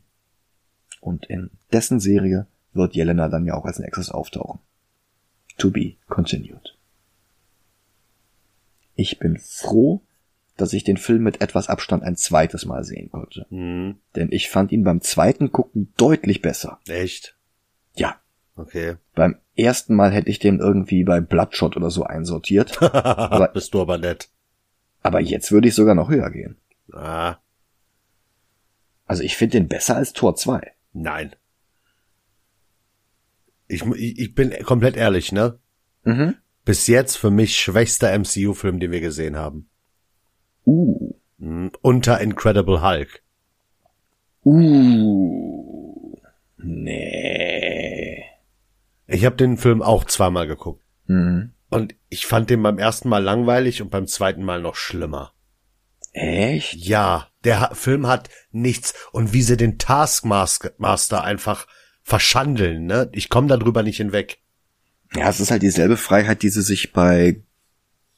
Speaker 2: Und in dessen Serie wird Jelena dann ja auch als nächstes auftauchen. To be continued. Ich bin froh, dass ich den Film mit etwas Abstand ein zweites Mal sehen konnte.
Speaker 3: Mhm.
Speaker 2: Denn ich fand ihn beim zweiten Gucken deutlich besser.
Speaker 3: Echt?
Speaker 2: Ja.
Speaker 3: Okay.
Speaker 2: Beim ersten Mal hätte ich den irgendwie bei Bloodshot oder so einsortiert. [laughs] aber,
Speaker 3: Bist du aber nett.
Speaker 2: aber jetzt würde ich sogar noch höher gehen.
Speaker 3: Ah,
Speaker 2: Also ich finde den besser als Tor 2.
Speaker 3: nein. Ich, ich bin komplett ehrlich, ne?
Speaker 2: Mhm.
Speaker 3: Bis jetzt für mich schwächster MCU-Film, den wir gesehen haben.
Speaker 2: Uh.
Speaker 3: Mhm. Unter Incredible Hulk.
Speaker 2: Uh. Nee.
Speaker 3: Ich habe den Film auch zweimal geguckt.
Speaker 2: Mhm.
Speaker 3: Und ich fand den beim ersten Mal langweilig und beim zweiten Mal noch schlimmer.
Speaker 2: Echt?
Speaker 3: Ja, der Film hat nichts. Und wie sie den Taskmaster einfach verschandeln, ne? Ich komme darüber nicht hinweg.
Speaker 2: Ja, es ist halt dieselbe Freiheit, die sie sich bei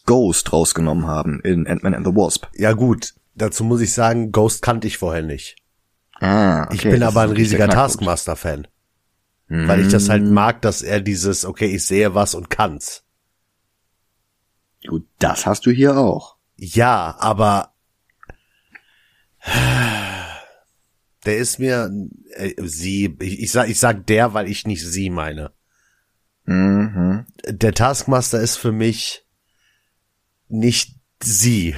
Speaker 2: Ghost rausgenommen haben in Ant-Man and the Wasp.
Speaker 3: Ja gut, dazu muss ich sagen, Ghost kannte ich vorher nicht.
Speaker 2: Ah, okay.
Speaker 3: Ich bin
Speaker 2: das
Speaker 3: aber ein riesiger
Speaker 2: Knackpunkt.
Speaker 3: Taskmaster-Fan. Weil ich das halt
Speaker 2: Mhm.
Speaker 3: mag, dass er dieses, okay, ich sehe was und kann's.
Speaker 2: Gut, das hast du hier auch.
Speaker 3: Ja, aber der ist mir äh, sie, ich, ich sag, ich sag der, weil ich nicht sie meine.
Speaker 2: Mhm.
Speaker 3: Der Taskmaster ist für mich nicht sie.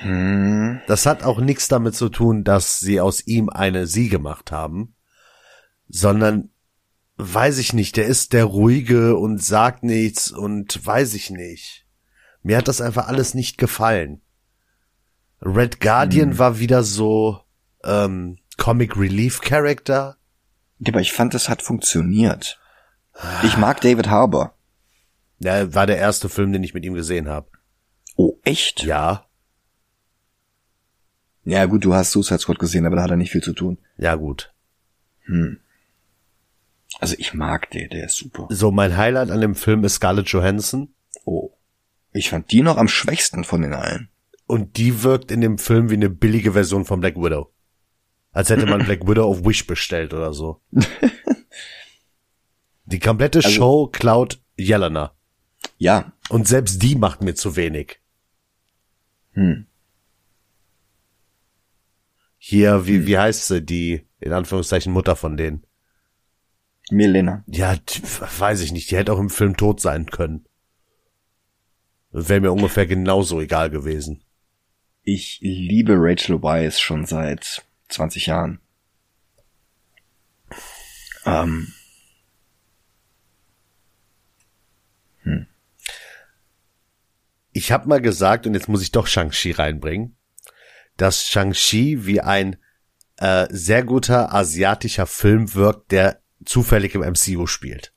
Speaker 2: Hm.
Speaker 3: Das hat auch nichts damit zu tun, dass sie aus ihm eine sie gemacht haben, sondern weiß ich nicht, der ist der ruhige und sagt nichts und weiß ich nicht. Mir hat das einfach alles nicht gefallen. Red Guardian hm. war wieder so ähm, Comic Relief Character.
Speaker 2: Ja, aber ich fand, es hat funktioniert. Ich mag David Harbour.
Speaker 3: Ja, war der erste Film, den ich mit ihm gesehen habe.
Speaker 2: Oh, echt?
Speaker 3: Ja.
Speaker 2: Ja, gut, du hast Suicide Squad gesehen, aber da hat er nicht viel zu tun.
Speaker 3: Ja, gut.
Speaker 2: Hm. Also ich mag den, der ist super.
Speaker 3: So, mein Highlight an dem Film ist Scarlett Johansson.
Speaker 2: Oh. Ich fand die noch am schwächsten von den allen.
Speaker 3: Und die wirkt in dem Film wie eine billige Version von Black Widow. Als hätte man [laughs] Black Widow auf Wish bestellt oder so. [laughs] die komplette also, Show klaut Jelena.
Speaker 2: Ja.
Speaker 3: Und selbst die macht mir zu wenig.
Speaker 2: Hm.
Speaker 3: Hier, wie, hm. wie heißt sie, die, in Anführungszeichen, Mutter von denen?
Speaker 2: Milena.
Speaker 3: Ja, weiß ich nicht, die hätte auch im Film tot sein können. Wäre mir ungefähr genauso egal gewesen.
Speaker 2: Ich liebe Rachel Weisz schon seit 20 Jahren. Ähm.
Speaker 3: Hm. Ich habe mal gesagt, und jetzt muss ich doch Shang-Chi reinbringen, dass Shang-Chi wie ein äh, sehr guter asiatischer Film wirkt, der zufällig im MCU spielt.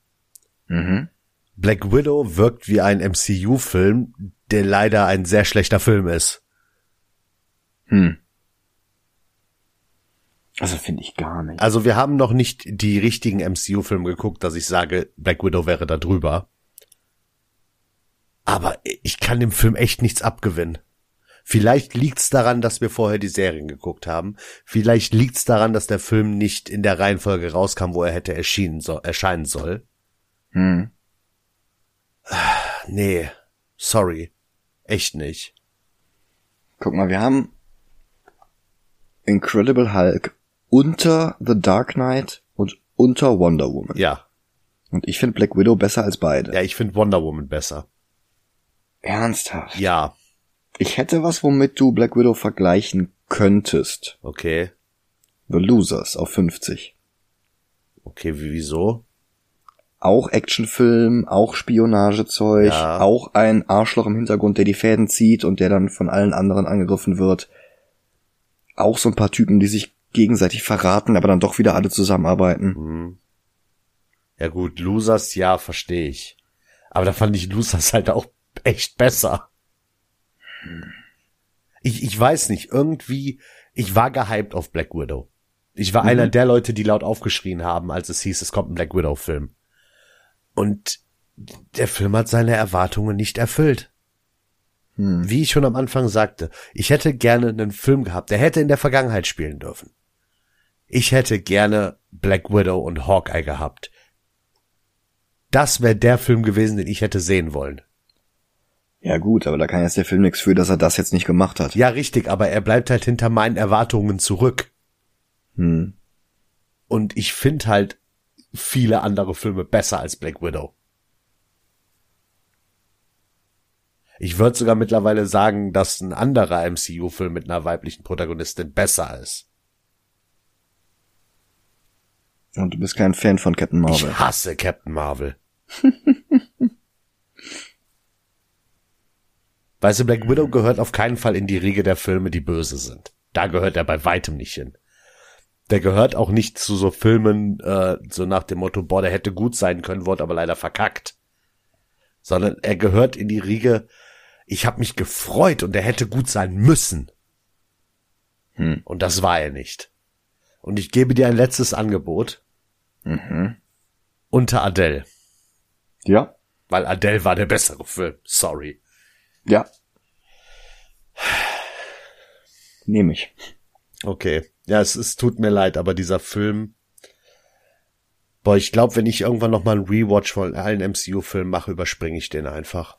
Speaker 2: Mhm.
Speaker 3: Black Widow wirkt wie ein MCU-Film, der leider ein sehr schlechter Film ist.
Speaker 2: Hm. Also finde ich gar nicht.
Speaker 3: Also wir haben noch nicht die richtigen MCU-Filme geguckt, dass ich sage, Black Widow wäre da drüber. Aber ich kann dem Film echt nichts abgewinnen. Vielleicht liegt's daran, dass wir vorher die Serien geguckt haben. Vielleicht liegt's daran, dass der Film nicht in der Reihenfolge rauskam, wo er hätte erschienen so, erscheinen soll.
Speaker 2: Hm.
Speaker 3: Nee, sorry. Echt nicht.
Speaker 2: Guck mal, wir haben Incredible Hulk unter The Dark Knight und unter Wonder Woman.
Speaker 3: Ja.
Speaker 2: Und ich finde Black Widow besser als beide.
Speaker 3: Ja, ich finde Wonder Woman besser.
Speaker 2: Ernsthaft?
Speaker 3: Ja.
Speaker 2: Ich hätte was, womit du Black Widow vergleichen könntest.
Speaker 3: Okay.
Speaker 2: The Losers auf 50.
Speaker 3: Okay, wieso?
Speaker 2: Auch Actionfilm, auch Spionagezeug, ja. auch ein Arschloch im Hintergrund, der die Fäden zieht und der dann von allen anderen angegriffen wird. Auch so ein paar Typen, die sich gegenseitig verraten, aber dann doch wieder alle zusammenarbeiten.
Speaker 3: Mhm. Ja gut, Losers, ja, verstehe ich. Aber da fand ich Losers halt auch echt besser. Ich, ich weiß nicht, irgendwie, ich war gehypt auf Black Widow. Ich war mhm. einer der Leute, die laut aufgeschrien haben, als es hieß, es kommt ein Black Widow Film. Und der Film hat seine Erwartungen nicht erfüllt.
Speaker 2: Hm.
Speaker 3: Wie ich schon am Anfang sagte, ich hätte gerne einen Film gehabt, der hätte in der Vergangenheit spielen dürfen. Ich hätte gerne Black Widow und Hawkeye gehabt. Das wäre der Film gewesen, den ich hätte sehen wollen.
Speaker 2: Ja gut, aber da kann jetzt der Film nichts für, dass er das jetzt nicht gemacht hat.
Speaker 3: Ja, richtig, aber er bleibt halt hinter meinen Erwartungen zurück.
Speaker 2: Hm.
Speaker 3: Und ich finde halt viele andere Filme besser als Black Widow. Ich würde sogar mittlerweile sagen, dass ein anderer MCU-Film mit einer weiblichen Protagonistin besser ist.
Speaker 2: Und du bist kein Fan von Captain Marvel.
Speaker 3: Ich hasse Captain Marvel. [laughs] Weißt du, Black Widow gehört auf keinen Fall in die Riege der Filme, die böse sind. Da gehört er bei weitem nicht hin. Der gehört auch nicht zu so Filmen, äh, so nach dem Motto, boah, der hätte gut sein können, wurde aber leider verkackt. Sondern er gehört in die Riege, ich habe mich gefreut und er hätte gut sein müssen.
Speaker 2: Hm.
Speaker 3: Und das war er nicht. Und ich gebe dir ein letztes Angebot.
Speaker 2: Mhm.
Speaker 3: Unter Adele.
Speaker 2: Ja.
Speaker 3: Weil Adele war der bessere Film. Sorry.
Speaker 2: Ja. Nehme ich.
Speaker 3: Okay. Ja, es, es tut mir leid, aber dieser Film. Boah, ich glaube, wenn ich irgendwann noch mal einen Rewatch von allen MCU-Filmen mache, überspringe ich den einfach.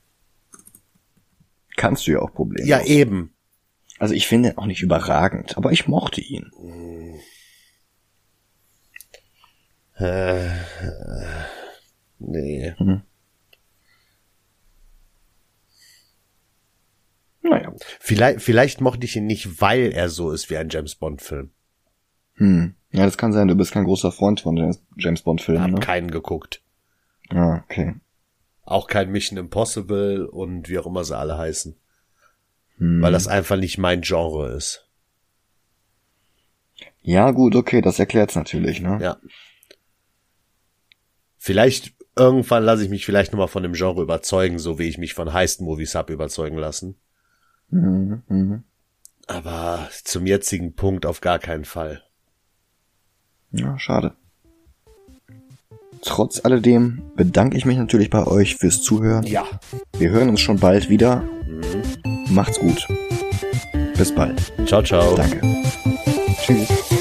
Speaker 2: Kannst du ja auch Probleme.
Speaker 3: Ja, eben.
Speaker 2: Also ich finde ihn auch nicht überragend, aber ich mochte ihn.
Speaker 3: Äh, äh, nee.
Speaker 2: Mhm. Naja.
Speaker 3: Vielleicht, vielleicht mochte ich ihn nicht, weil er so ist wie ein James Bond Film.
Speaker 2: Hm. Ja, das kann sein. Du bist kein großer Freund von James Bond Filmen.
Speaker 3: Hab
Speaker 2: ne?
Speaker 3: keinen geguckt.
Speaker 2: Ah, okay.
Speaker 3: Auch kein Mission Impossible und wie auch immer sie alle heißen. Hm. Weil das einfach nicht mein Genre ist.
Speaker 2: Ja, gut, okay, das erklärt's natürlich, ne?
Speaker 3: Ja. Vielleicht irgendwann lasse ich mich vielleicht nochmal von dem Genre überzeugen, so wie ich mich von Heist-Movies hab überzeugen lassen. Mhm, mh. Aber zum jetzigen Punkt auf gar keinen Fall.
Speaker 2: Ja, schade. Trotz alledem bedanke ich mich natürlich bei euch fürs Zuhören.
Speaker 3: Ja.
Speaker 2: Wir hören uns schon bald wieder. Mhm. Macht's gut. Bis bald.
Speaker 3: Ciao, ciao.
Speaker 2: Danke. Tschüss.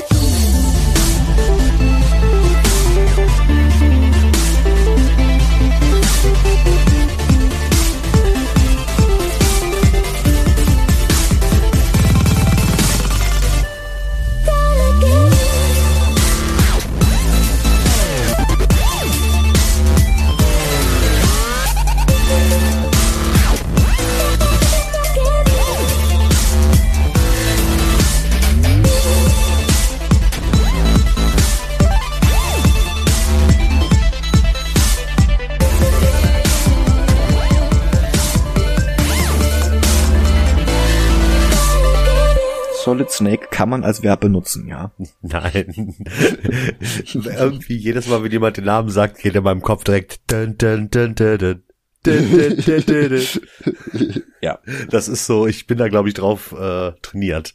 Speaker 2: Snake kann man als Verb benutzen, ja.
Speaker 3: Nein. Irgendwie jedes Mal, wenn jemand den Namen sagt, geht in meinem Kopf direkt dun, dun, dun, dun, dun. ja. Das ist so, ich bin da glaube ich drauf äh, trainiert.